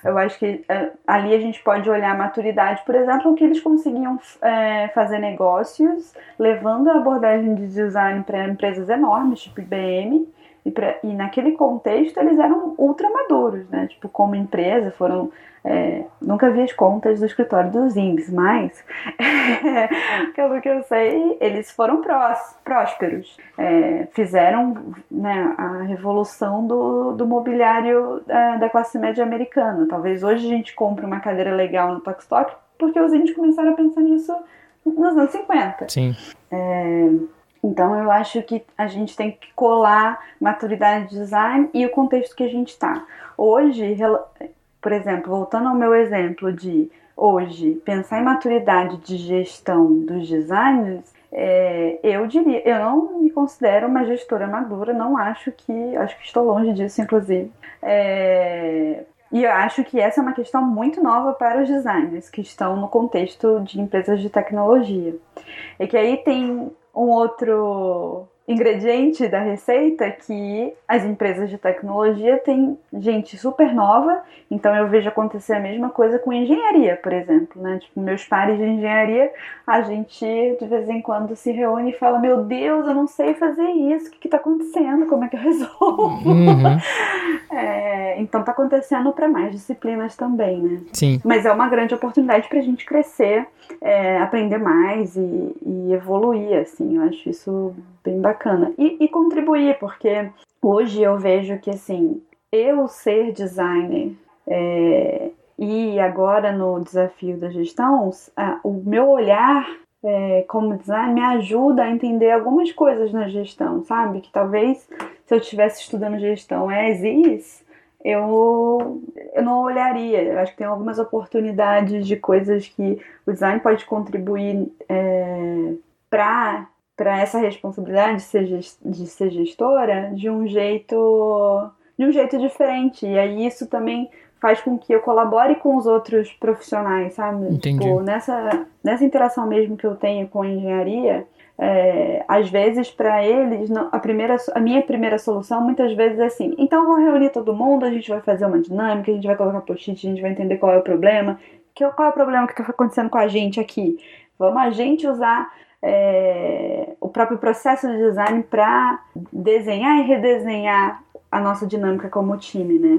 Eu acho que é, ali a gente pode olhar a maturidade, por exemplo, que eles conseguiam é, fazer negócios levando a abordagem de design para empresas enormes, tipo IBM, e, pra, e naquele contexto eles eram ultra maduros, né? Tipo, como empresa, foram. É, nunca vi as contas do escritório dos INGs, mas pelo que eu sei, eles foram prós, prósperos. É, fizeram né, a revolução do, do mobiliário da, da, classe média americana. Talvez hoje a gente compre uma cadeira legal no Tokstok porque os índios começaram a pensar nisso nos anos 50. Sim. É, então eu acho que a gente tem que colar maturidade de design e o contexto que a gente está. Hoje, por exemplo, voltando ao meu exemplo de hoje, pensar em maturidade de gestão dos designers, é, eu diria, eu não me considero uma gestora madura, não acho que, acho que estou longe disso, inclusive. É, e eu acho que essa é uma questão muito nova para os designers que estão no contexto de empresas de tecnologia. É que aí tem um outro ingrediente da receita que as empresas de tecnologia têm gente super nova, então eu vejo acontecer a mesma coisa com engenharia, por exemplo, né? Tipo, meus pares de engenharia, a gente de vez em quando se reúne e fala: Meu Deus, eu não sei fazer isso, o que, está acontecendo? Como é que eu resolvo? Uhum. então tá acontecendo para mais disciplinas também, né? Sim. Mas é uma grande oportunidade para a gente crescer, é, aprender mais e, e evoluir, assim, eu acho isso bem bacana. E, e contribuir, porque hoje eu vejo que, assim, eu ser designer é, e agora no desafio da gestão, a, o meu olhar é, como designer me ajuda a entender algumas coisas na gestão, sabe? Que talvez se eu estivesse estudando gestão as is, eu, eu não olharia. Eu acho que tem algumas oportunidades de coisas que o design pode contribuir é, para para essa responsabilidade de ser, de ser gestora de um jeito de um jeito diferente e aí isso também faz com que eu colabore com os outros profissionais sabe Entendi. Tipo, nessa nessa interação mesmo que eu tenho com a engenharia é, às vezes para eles a primeira a minha primeira solução muitas vezes é assim então vou reunir todo mundo a gente vai fazer uma dinâmica a gente vai colocar post-it a gente vai entender qual é o problema que qual é o problema que está acontecendo com a gente aqui vamos a gente usar é, o próprio processo de design para desenhar e redesenhar a nossa dinâmica como time, né?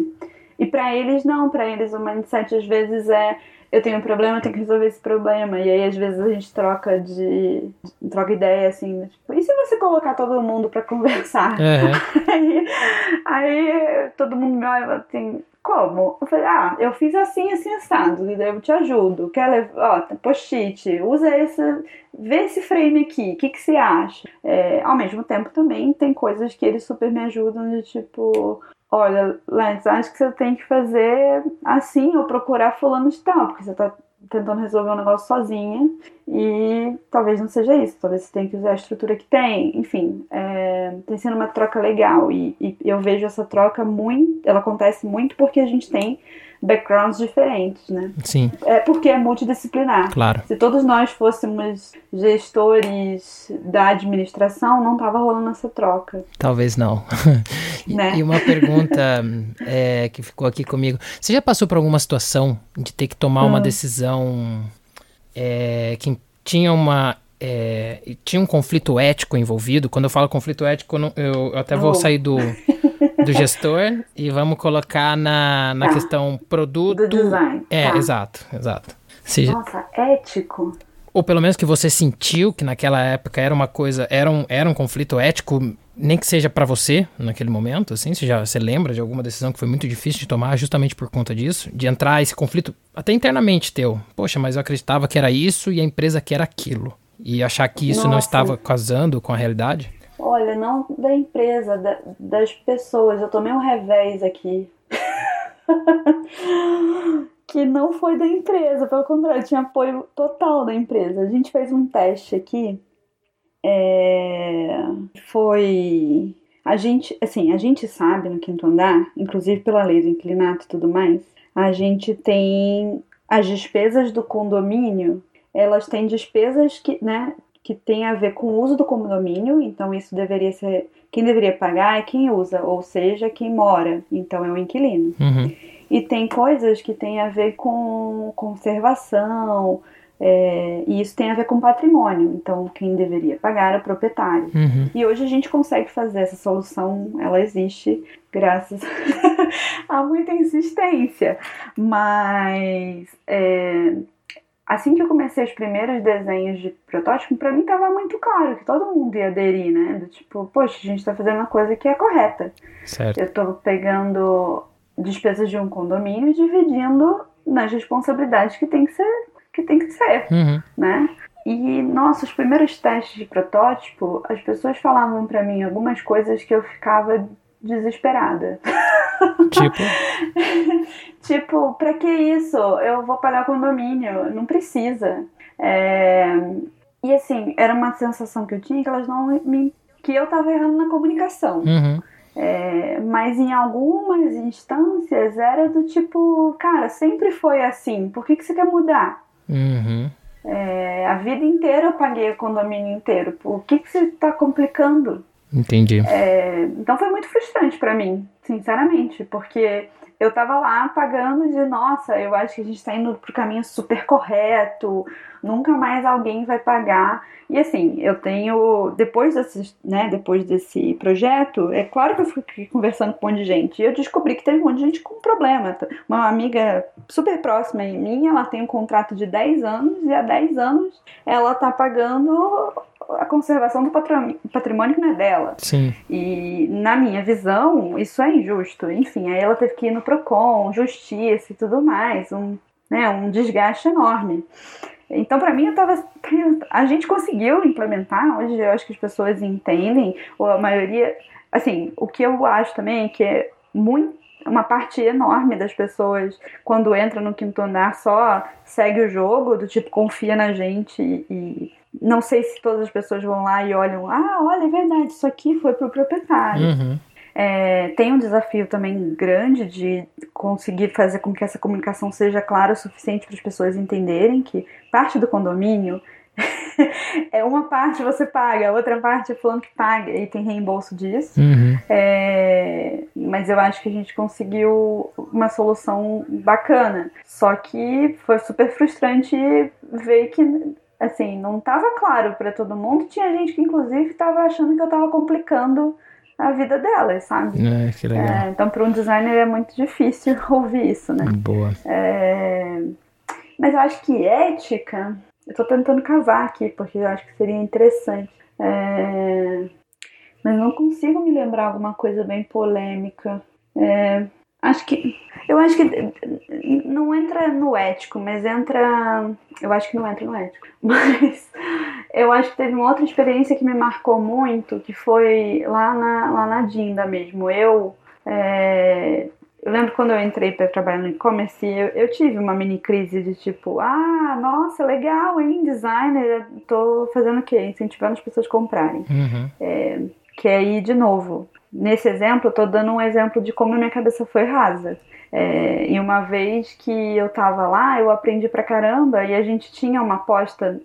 E para eles não, para eles o mindset às vezes é eu tenho um problema, eu tenho que resolver esse problema. E aí, às vezes, a gente troca de. troca ideia assim, tipo, e se você colocar todo mundo para conversar? Uhum. aí, aí todo mundo me olha assim, como? Eu falei, ah, eu fiz assim, assim, assado, e daí eu te ajudo. Quer levar, ó, post-it, usa esse, vê esse frame aqui, o que, que você acha? É, ao mesmo tempo também tem coisas que eles super me ajudam, de tipo, olha, Lance, acho que você tem que fazer assim, ou procurar fulano de tal, porque você tá tentando resolver um negócio sozinha e talvez não seja isso, talvez você tenha que usar a estrutura que tem, enfim, é, tem sido uma troca legal e, e, eu vejo essa troca muito, ela acontece muito porque a gente tem backgrounds diferentes, né? Sim. É porque é multidisciplinar. Claro. Se todos nós fôssemos gestores da administração, não tava rolando essa troca. Talvez não. né? E uma pergunta é, que ficou aqui comigo. Você já passou por alguma situação de ter que tomar hum. uma decisão é, que tinha uma é, tinha um conflito ético envolvido. Quando eu falo conflito ético, eu, eu até vou oh. sair do, do gestor e vamos colocar na, na tá. questão produto. Do design. É, tá. exato, exato. Seja, Nossa, ético. Ou pelo menos que você sentiu que naquela época era uma coisa, era um, era um conflito ético, nem que seja para você naquele momento, assim, você já você lembra de alguma decisão que foi muito difícil de tomar justamente por conta disso, de entrar esse conflito até internamente teu. Poxa, mas eu acreditava que era isso e a empresa que era aquilo. E achar que isso Nossa. não estava casando com a realidade? Olha, não da empresa, da, das pessoas. Eu tomei um revés aqui. que não foi da empresa, pelo contrário, tinha apoio total da empresa. A gente fez um teste aqui. É... Foi. A gente, assim, a gente sabe no quinto andar, inclusive pela lei do inclinato e tudo mais, a gente tem as despesas do condomínio, elas têm despesas que, né, que tem a ver com o uso do condomínio, então isso deveria ser. Quem deveria pagar é quem usa, ou seja, quem mora, então é o inquilino. Uhum. E tem coisas que tem a ver com conservação, é, e isso tem a ver com patrimônio, então quem deveria pagar é o proprietário. Uhum. E hoje a gente consegue fazer essa solução, ela existe graças a muita insistência, mas é, assim que eu comecei os primeiros desenhos de protótipo, para mim tava muito claro que todo mundo ia aderir, né? Do tipo, poxa, a gente tá fazendo uma coisa que é correta. Certo. Eu tô pegando despesas de um condomínio e dividindo nas responsabilidades que tem que ser, que tem que ser, uhum. né? E, nossa, os primeiros testes de protótipo, as pessoas falavam para mim algumas coisas que eu ficava desesperada. Tipo? tipo, pra que isso? Eu vou pagar condomínio, não precisa. É... E assim, era uma sensação que eu tinha que elas não me. que eu tava errando na comunicação. Uhum. É, mas em algumas instâncias era do tipo, cara, sempre foi assim, por que, que você quer mudar? Uhum. É, a vida inteira eu paguei o condomínio inteiro, por que, que você está complicando? Entendi. É, então foi muito frustrante para mim, sinceramente, porque eu tava lá pagando de, nossa, eu acho que a gente tá indo pro caminho super correto, nunca mais alguém vai pagar. E assim, eu tenho, depois desse, né, depois desse projeto, é claro que eu fiquei conversando com um monte de gente, e eu descobri que teve um monte de gente com problema. Uma amiga super próxima em mim, ela tem um contrato de 10 anos, e há 10 anos ela tá pagando a conservação do patrimônio não é dela. Sim. E na minha visão, isso é injusto. Enfim, aí ela teve que ir no PROCON, justiça e tudo mais, um, né, um desgaste enorme. Então, para mim, eu tava. A gente conseguiu implementar, hoje eu acho que as pessoas entendem, ou a maioria. Assim, o que eu acho também é que é muito uma parte enorme das pessoas, quando entra no quinto andar, só segue o jogo, do tipo, confia na gente e não sei se todas as pessoas vão lá e olham, ah, olha, é verdade, isso aqui foi para o proprietário. Uhum. É, tem um desafio também grande de conseguir fazer com que essa comunicação seja clara o suficiente para as pessoas entenderem que parte do condomínio é uma parte você paga, a outra parte é fulano que paga e tem reembolso disso. Uhum. É, mas eu acho que a gente conseguiu uma solução bacana. Só que foi super frustrante ver que assim, não estava claro para todo mundo. Tinha gente que, inclusive, estava achando que eu estava complicando a vida delas, sabe? É, que legal. É, então, para um designer é muito difícil ouvir isso, né? Boa. É, mas eu acho que ética, eu estou tentando cavar aqui, porque eu acho que seria interessante. É, mas não consigo me lembrar alguma coisa bem polêmica. É, acho que. Eu acho que não entra no ético, mas entra. Eu acho que não entra no ético. Mas eu acho que teve uma outra experiência que me marcou muito, que foi lá na, lá na Dinda mesmo. Eu. É, eu lembro quando eu entrei para trabalhar no e-commerce, eu, eu, tive uma mini crise de tipo, ah, nossa, legal, hein, designer, tô fazendo o quê? Incentivando as pessoas a comprarem. Uhum. É, que aí, de novo, nesse exemplo, eu tô dando um exemplo de como a minha cabeça foi rasa. É, e uma vez que eu tava lá, eu aprendi pra caramba e a gente tinha uma aposta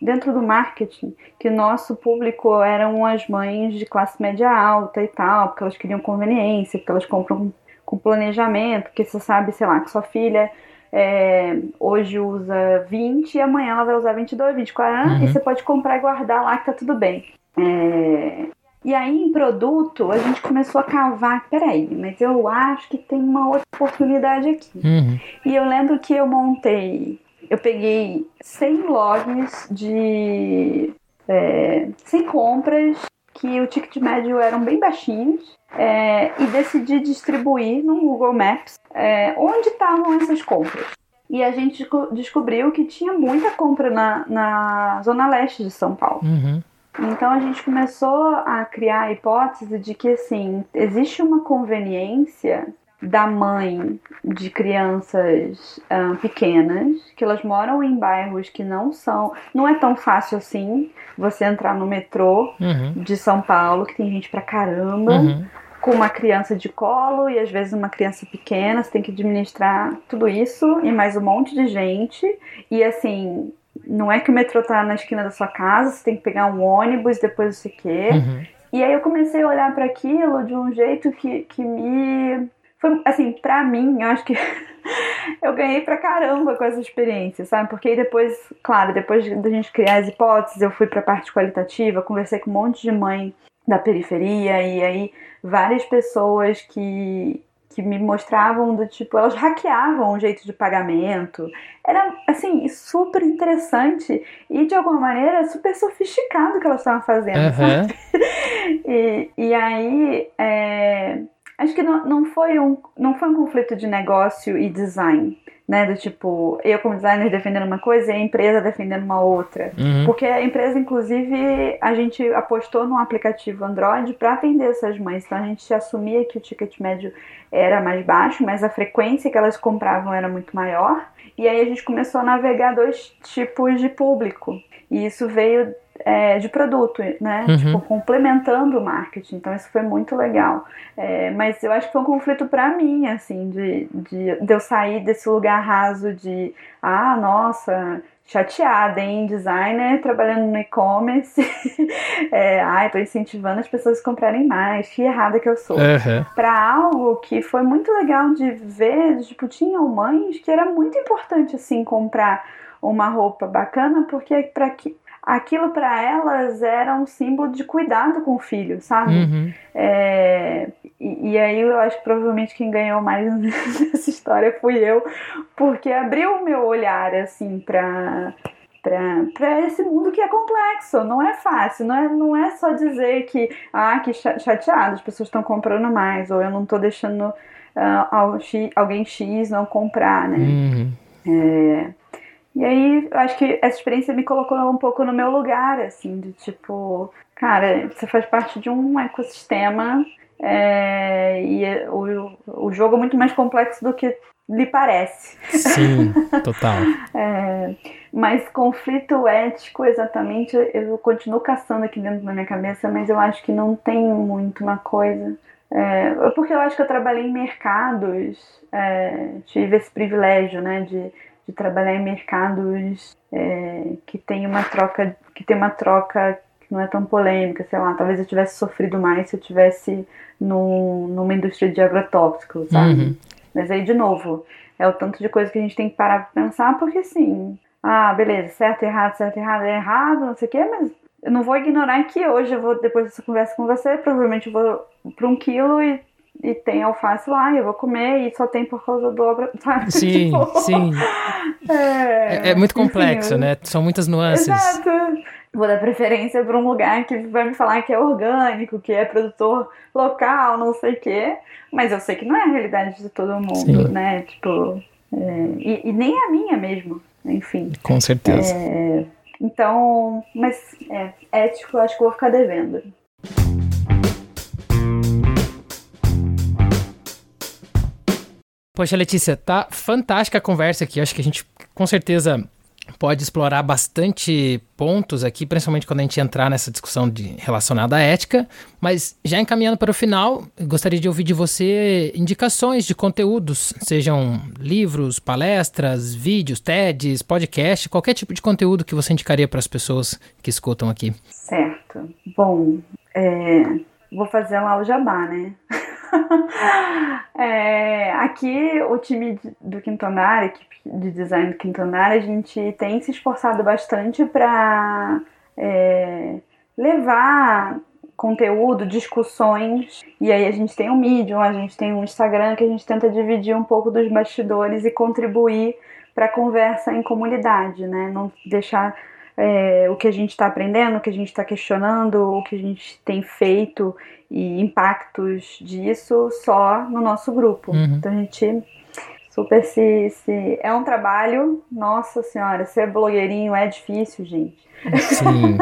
dentro do marketing que nosso público eram as mães de classe média alta e tal, porque elas queriam conveniência, porque elas compram com planejamento, porque você sabe, sei lá, que sua filha é, hoje usa 20 e amanhã ela vai usar 22, 24 uhum. e você pode comprar e guardar lá que tá tudo bem. É, e aí em produto a gente começou a cavar, peraí, mas eu acho que tem uma outra oportunidade aqui. Uhum. E eu lembro que eu montei, eu peguei 100 logs de é, 100 compras que o ticket médio eram bem baixinhos é, e decidi distribuir no Google Maps é, onde estavam essas compras. E a gente descobriu que tinha muita compra na, na zona leste de São Paulo. Uhum. Então a gente começou a criar a hipótese de que assim existe uma conveniência da mãe de crianças uh, pequenas, que elas moram em bairros que não são. Não é tão fácil assim você entrar no metrô uhum. de São Paulo, que tem gente pra caramba, uhum. com uma criança de colo e às vezes uma criança pequena, você tem que administrar tudo isso e mais um monte de gente. E assim, não é que o metrô tá na esquina da sua casa, você tem que pegar um ônibus, depois não sei o quê. Uhum. E aí eu comecei a olhar para aquilo de um jeito que, que me foi assim, pra mim, eu acho que eu ganhei pra caramba com essa experiência, sabe? Porque aí depois, claro, depois da gente criar as hipóteses, eu fui pra parte qualitativa, conversei com um monte de mãe da periferia e aí várias pessoas que que me mostravam do tipo, elas hackeavam o jeito de pagamento. Era assim, super interessante e de alguma maneira super sofisticado o que elas estavam fazendo, uhum. E, e aí é, Acho que não, não, foi um, não foi um conflito de negócio e design, né? Do tipo, eu como designer defendendo uma coisa e a empresa defendendo uma outra. Uhum. Porque a empresa, inclusive, a gente apostou num aplicativo Android para atender essas mães. Então a gente assumia que o ticket médio era mais baixo, mas a frequência que elas compravam era muito maior. E aí a gente começou a navegar dois tipos de público. E isso veio é, de produto, né? Uhum. Tipo, complementando o marketing. Então, isso foi muito legal. É, mas eu acho que foi um conflito para mim, assim, de, de, de eu sair desse lugar raso de, ah, nossa, chateada, hein? Designer trabalhando no e-commerce. é, ai, tô incentivando as pessoas a comprarem mais. Que errada que eu sou. Uhum. Para algo que foi muito legal de ver, tipo, tinham mães que era muito importante, assim, comprar uma roupa bacana, porque para que aquilo para elas era um símbolo de cuidado com o filho, sabe? Uhum. É, e, e, aí eu acho que provavelmente quem ganhou mais nessa história fui eu, porque abriu o meu olhar assim para para esse mundo que é complexo, não é fácil, não é, não é só dizer que ah, que chateado, as pessoas estão comprando mais, ou eu não estou deixando uh, alguém X não comprar, né? Uhum. É, e aí, eu acho que essa experiência me colocou um pouco no meu lugar, assim, de tipo, cara, você faz parte de um ecossistema é, e o, o jogo é muito mais complexo do que lhe parece. Sim, total. é, mas conflito ético, exatamente, eu continuo caçando aqui dentro da minha cabeça, mas eu acho que não tem muito uma coisa. É, porque eu acho que eu trabalhei em mercados, é, tive esse privilégio, né, de de trabalhar em mercados é, que tem uma troca que tem uma troca que não é tão polêmica, sei lá, talvez eu tivesse sofrido mais se eu tivesse no, numa indústria de agrotóxicos, sabe? Uhum. Mas aí de novo, é o tanto de coisa que a gente tem que parar pra pensar, porque assim, ah, beleza, certo, errado, certo, errado, é errado, não sei o quê, mas eu não vou ignorar que hoje eu vou, depois dessa conversa com você, provavelmente eu vou para um quilo e, e tem alface lá, eu vou comer e só tem por causa do obra, sabe? Sim, tipo, sim. É, é, é muito complexo, enfim, né? São muitas nuances. Exato. Vou dar preferência para um lugar que vai me falar que é orgânico, que é produtor local, não sei o quê. Mas eu sei que não é a realidade de todo mundo, sim. né? Tipo, é, e, e, nem a minha mesmo, enfim. Com certeza. É, então, mas é, ético, acho que eu vou ficar devendo. Poxa, Letícia, tá fantástica a conversa aqui. Acho que a gente com certeza pode explorar bastante pontos aqui, principalmente quando a gente entrar nessa discussão de, relacionada à ética. Mas já encaminhando para o final, gostaria de ouvir de você indicações de conteúdos, sejam livros, palestras, vídeos, TEDs, podcast, qualquer tipo de conteúdo que você indicaria para as pessoas que escutam aqui. Certo. Bom, é, vou fazer lá o jabá, né? é, aqui, o time do Quintonar, a equipe de design do Quintonar, a gente tem se esforçado bastante para é, levar conteúdo, discussões, e aí a gente tem um Medium, a gente tem um Instagram que a gente tenta dividir um pouco dos bastidores e contribuir para a conversa em comunidade, né? Não deixar é, o que a gente está aprendendo, o que a gente está questionando, o que a gente tem feito e impactos disso só no nosso grupo. Uhum. Então a gente super se, se. É um trabalho, nossa senhora, ser blogueirinho é difícil, gente. Sim.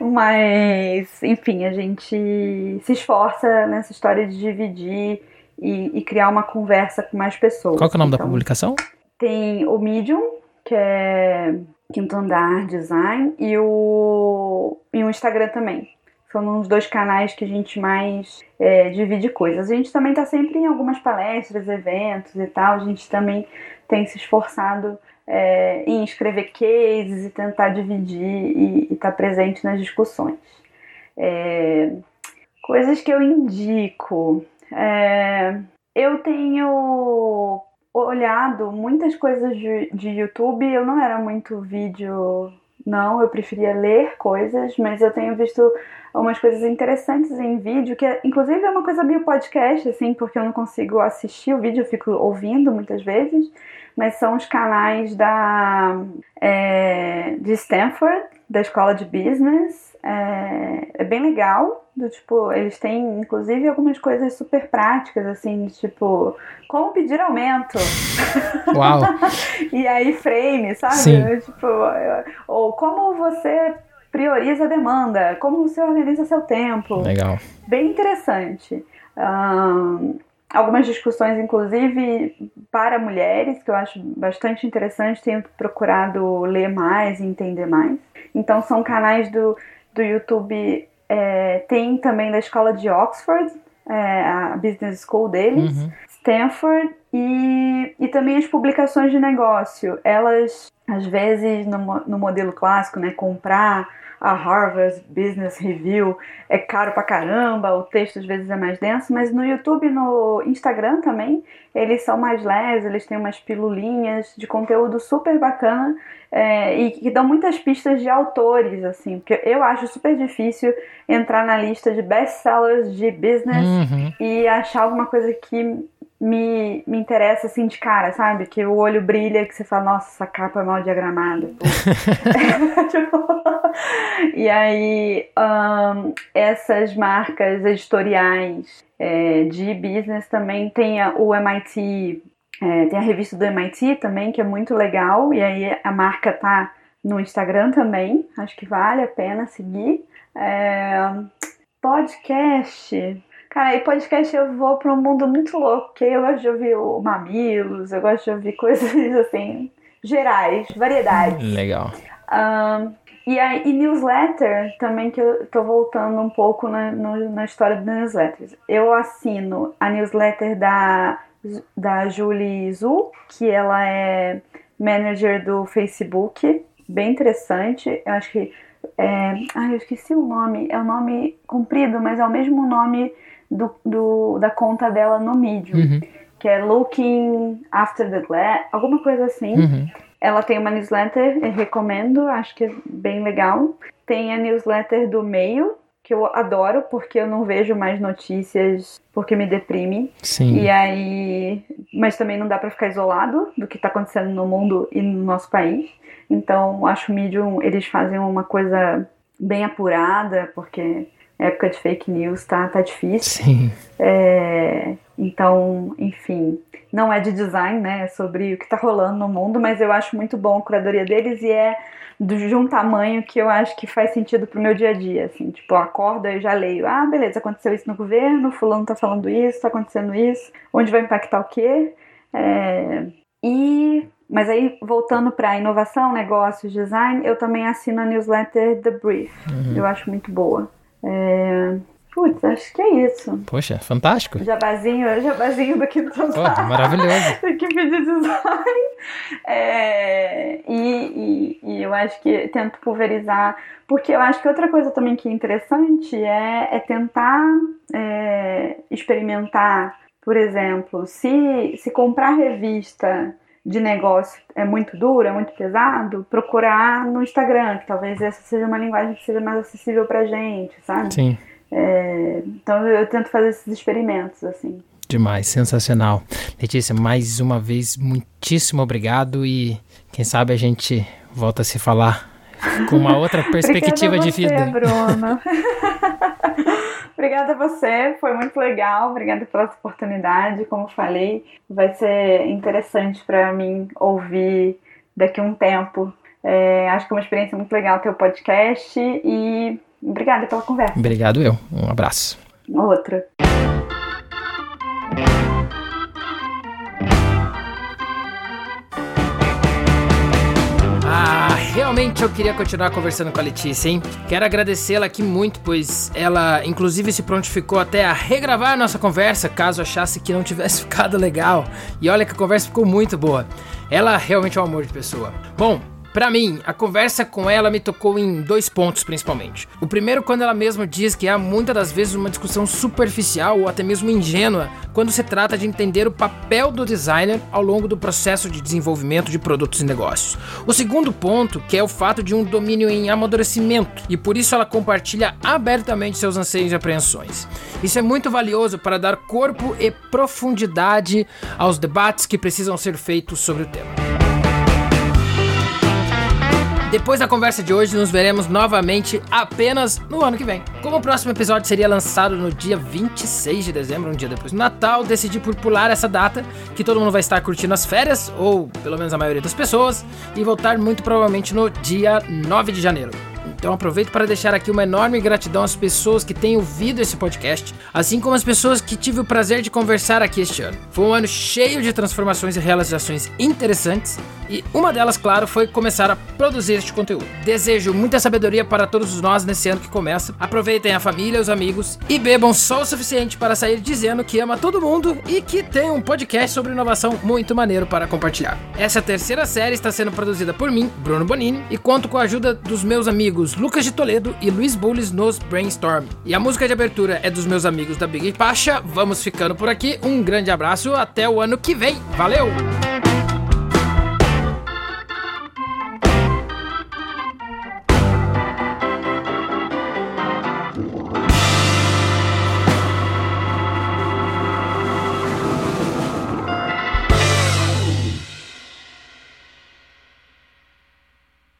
Mas, enfim, a gente se esforça nessa história de dividir e, e, criar uma conversa com mais pessoas. Qual é o nome então, da publicação? Tem o Medium, que é Quinto Andar Design, e o, e o Instagram também. São os dois canais que a gente mais é, divide coisas. A gente também está sempre em algumas palestras, eventos e tal. A gente também tem se esforçado é, em escrever cases e tentar dividir e estar tá presente nas discussões. É, coisas que eu indico. É, eu tenho olhado muitas coisas de, de YouTube. Eu não era muito vídeo, não. Eu preferia ler coisas, mas eu tenho visto umas coisas interessantes em vídeo, que é, inclusive é uma coisa meio podcast, assim, porque eu não consigo assistir o vídeo, eu fico ouvindo muitas vezes, mas são os canais da é, de Stanford, da escola de business. É, é, bem legal, do tipo, eles têm inclusive algumas coisas super práticas, assim, tipo, como pedir aumento. Uau! e aí frame, sabe? Sim. Tipo, ou como você prioriza a demanda, como você organiza seu tempo. Legal. Bem interessante. Um, algumas discussões, inclusive, para mulheres, que eu acho bastante interessante, tenho procurado ler mais e entender mais. Então, são canais do, do YouTube, é, tem também da escola de Oxford, é, a Business School deles, uhum. Stanford, e, e também as publicações de negócio. Elas, às vezes, no, no modelo clássico, né, comprar a Harvard Business Review é caro pra caramba, o texto às vezes é mais denso, mas no YouTube e no Instagram também eles são mais leves, eles têm umas pilulinhas de conteúdo super bacana é, e que dão muitas pistas de autores, assim, porque eu acho super difícil entrar na lista de best-sellers de business uhum. e achar alguma coisa que me, me interessa assim de cara, sabe? Que o olho brilha, que você fala, nossa, essa capa é mal diagramada. tipo, e aí, um, essas marcas editoriais é, de business também tem a, o MIT, é, tem a revista do MIT também, que é muito legal, e aí a marca tá no Instagram também, acho que vale a pena seguir. É, podcast. Cara, e podcast eu vou para um mundo muito louco, porque eu gosto de ouvir o Mamilos, eu gosto de ouvir coisas assim, gerais, variedades. Legal. Um, e, a, e newsletter também, que eu tô voltando um pouco na, no, na história do newsletters. Eu assino a newsletter da, da Julie Zu, que ela é manager do Facebook, bem interessante. Eu acho que. É, ai, eu esqueci o nome. É o um nome comprido, mas é o mesmo nome do, do da conta dela no Medium. Uhum. Que é Looking After the Glass, alguma coisa assim. Uhum. ela tem uma newsletter, eu recomendo, acho que é bem legal. Tem a newsletter do meio, que eu adoro, porque eu não vejo mais notícias porque me deprime. Sim. E aí. Mas também não dá para ficar isolado do que tá acontecendo no mundo e no nosso país. Então, acho o Medium, eles fazem uma coisa bem apurada, porque época de fake news tá, tá difícil. Sim. É, então, enfim, não é de design, né? É sobre o que tá rolando no mundo, mas eu acho muito bom a curadoria deles e é de um tamanho que eu acho que faz sentido pro meu dia a dia, assim, tipo, eu acordo e já leio, ah, beleza, aconteceu isso no governo, fulano tá falando isso, tá acontecendo isso, onde vai impactar o quê? É, e mas aí, voltando para inovação, negócios, design, eu também assino a newsletter The Brief. Uhum. Eu acho muito boa. É... Putz, acho que é isso. Poxa, fantástico. Jabazinho, jabazinho do que do oh, maravilhoso. do que de design. É, e, e, e, eu acho que tento pulverizar, porque eu acho que outra coisa também que é interessante é, é tentar é, experimentar, por exemplo, se, se comprar revista de negócio é muito duro, é muito pesado, procurar no Instagram, que talvez essa seja uma linguagem que seja mais acessível pra gente, sabe? Sim. É, então eu tento fazer esses experimentos, assim. Demais, sensacional. Letícia, mais uma vez, muitíssimo obrigado e quem sabe a gente volta a se falar com uma outra perspectiva de vida. Bruno. Obrigada a você, foi muito legal. Obrigada pela oportunidade. Como falei, vai ser interessante para mim ouvir daqui a um tempo. É, acho que é uma experiência muito legal ter o podcast e obrigada pela conversa. Obrigado eu. Um abraço. Outra. Realmente eu queria continuar conversando com a Letícia, hein? Quero agradecê-la aqui muito, pois ela, inclusive, se prontificou até a regravar a nossa conversa, caso achasse que não tivesse ficado legal. E olha que a conversa ficou muito boa. Ela realmente é um amor de pessoa. Bom, para mim, a conversa com ela me tocou em dois pontos principalmente. O primeiro, quando ela mesma diz que há muitas das vezes uma discussão superficial ou até mesmo ingênua quando se trata de entender o papel do designer ao longo do processo de desenvolvimento de produtos e negócios. O segundo ponto, que é o fato de um domínio em amadurecimento, e por isso ela compartilha abertamente seus anseios e apreensões. Isso é muito valioso para dar corpo e profundidade aos debates que precisam ser feitos sobre o tema. Depois da conversa de hoje, nos veremos novamente apenas no ano que vem. Como o próximo episódio seria lançado no dia 26 de dezembro, um dia depois do Natal, decidi por pular essa data, que todo mundo vai estar curtindo as férias, ou pelo menos a maioria das pessoas, e voltar muito provavelmente no dia 9 de janeiro. Então aproveito para deixar aqui uma enorme gratidão às pessoas que têm ouvido esse podcast, assim como as pessoas que tive o prazer de conversar aqui este ano. Foi um ano cheio de transformações e realizações interessantes, e uma delas, claro, foi começar a produzir este conteúdo. Desejo muita sabedoria para todos nós nesse ano que começa. Aproveitem a família, os amigos e bebam só o suficiente para sair dizendo que ama todo mundo e que tem um podcast sobre inovação muito maneiro para compartilhar. Essa terceira série está sendo produzida por mim, Bruno Bonini, e conto com a ajuda dos meus amigos Lucas de Toledo e Luiz Bulles nos Brainstorm. E a música de abertura é dos meus amigos da Big Pacha. Vamos ficando por aqui. Um grande abraço, até o ano que vem. Valeu!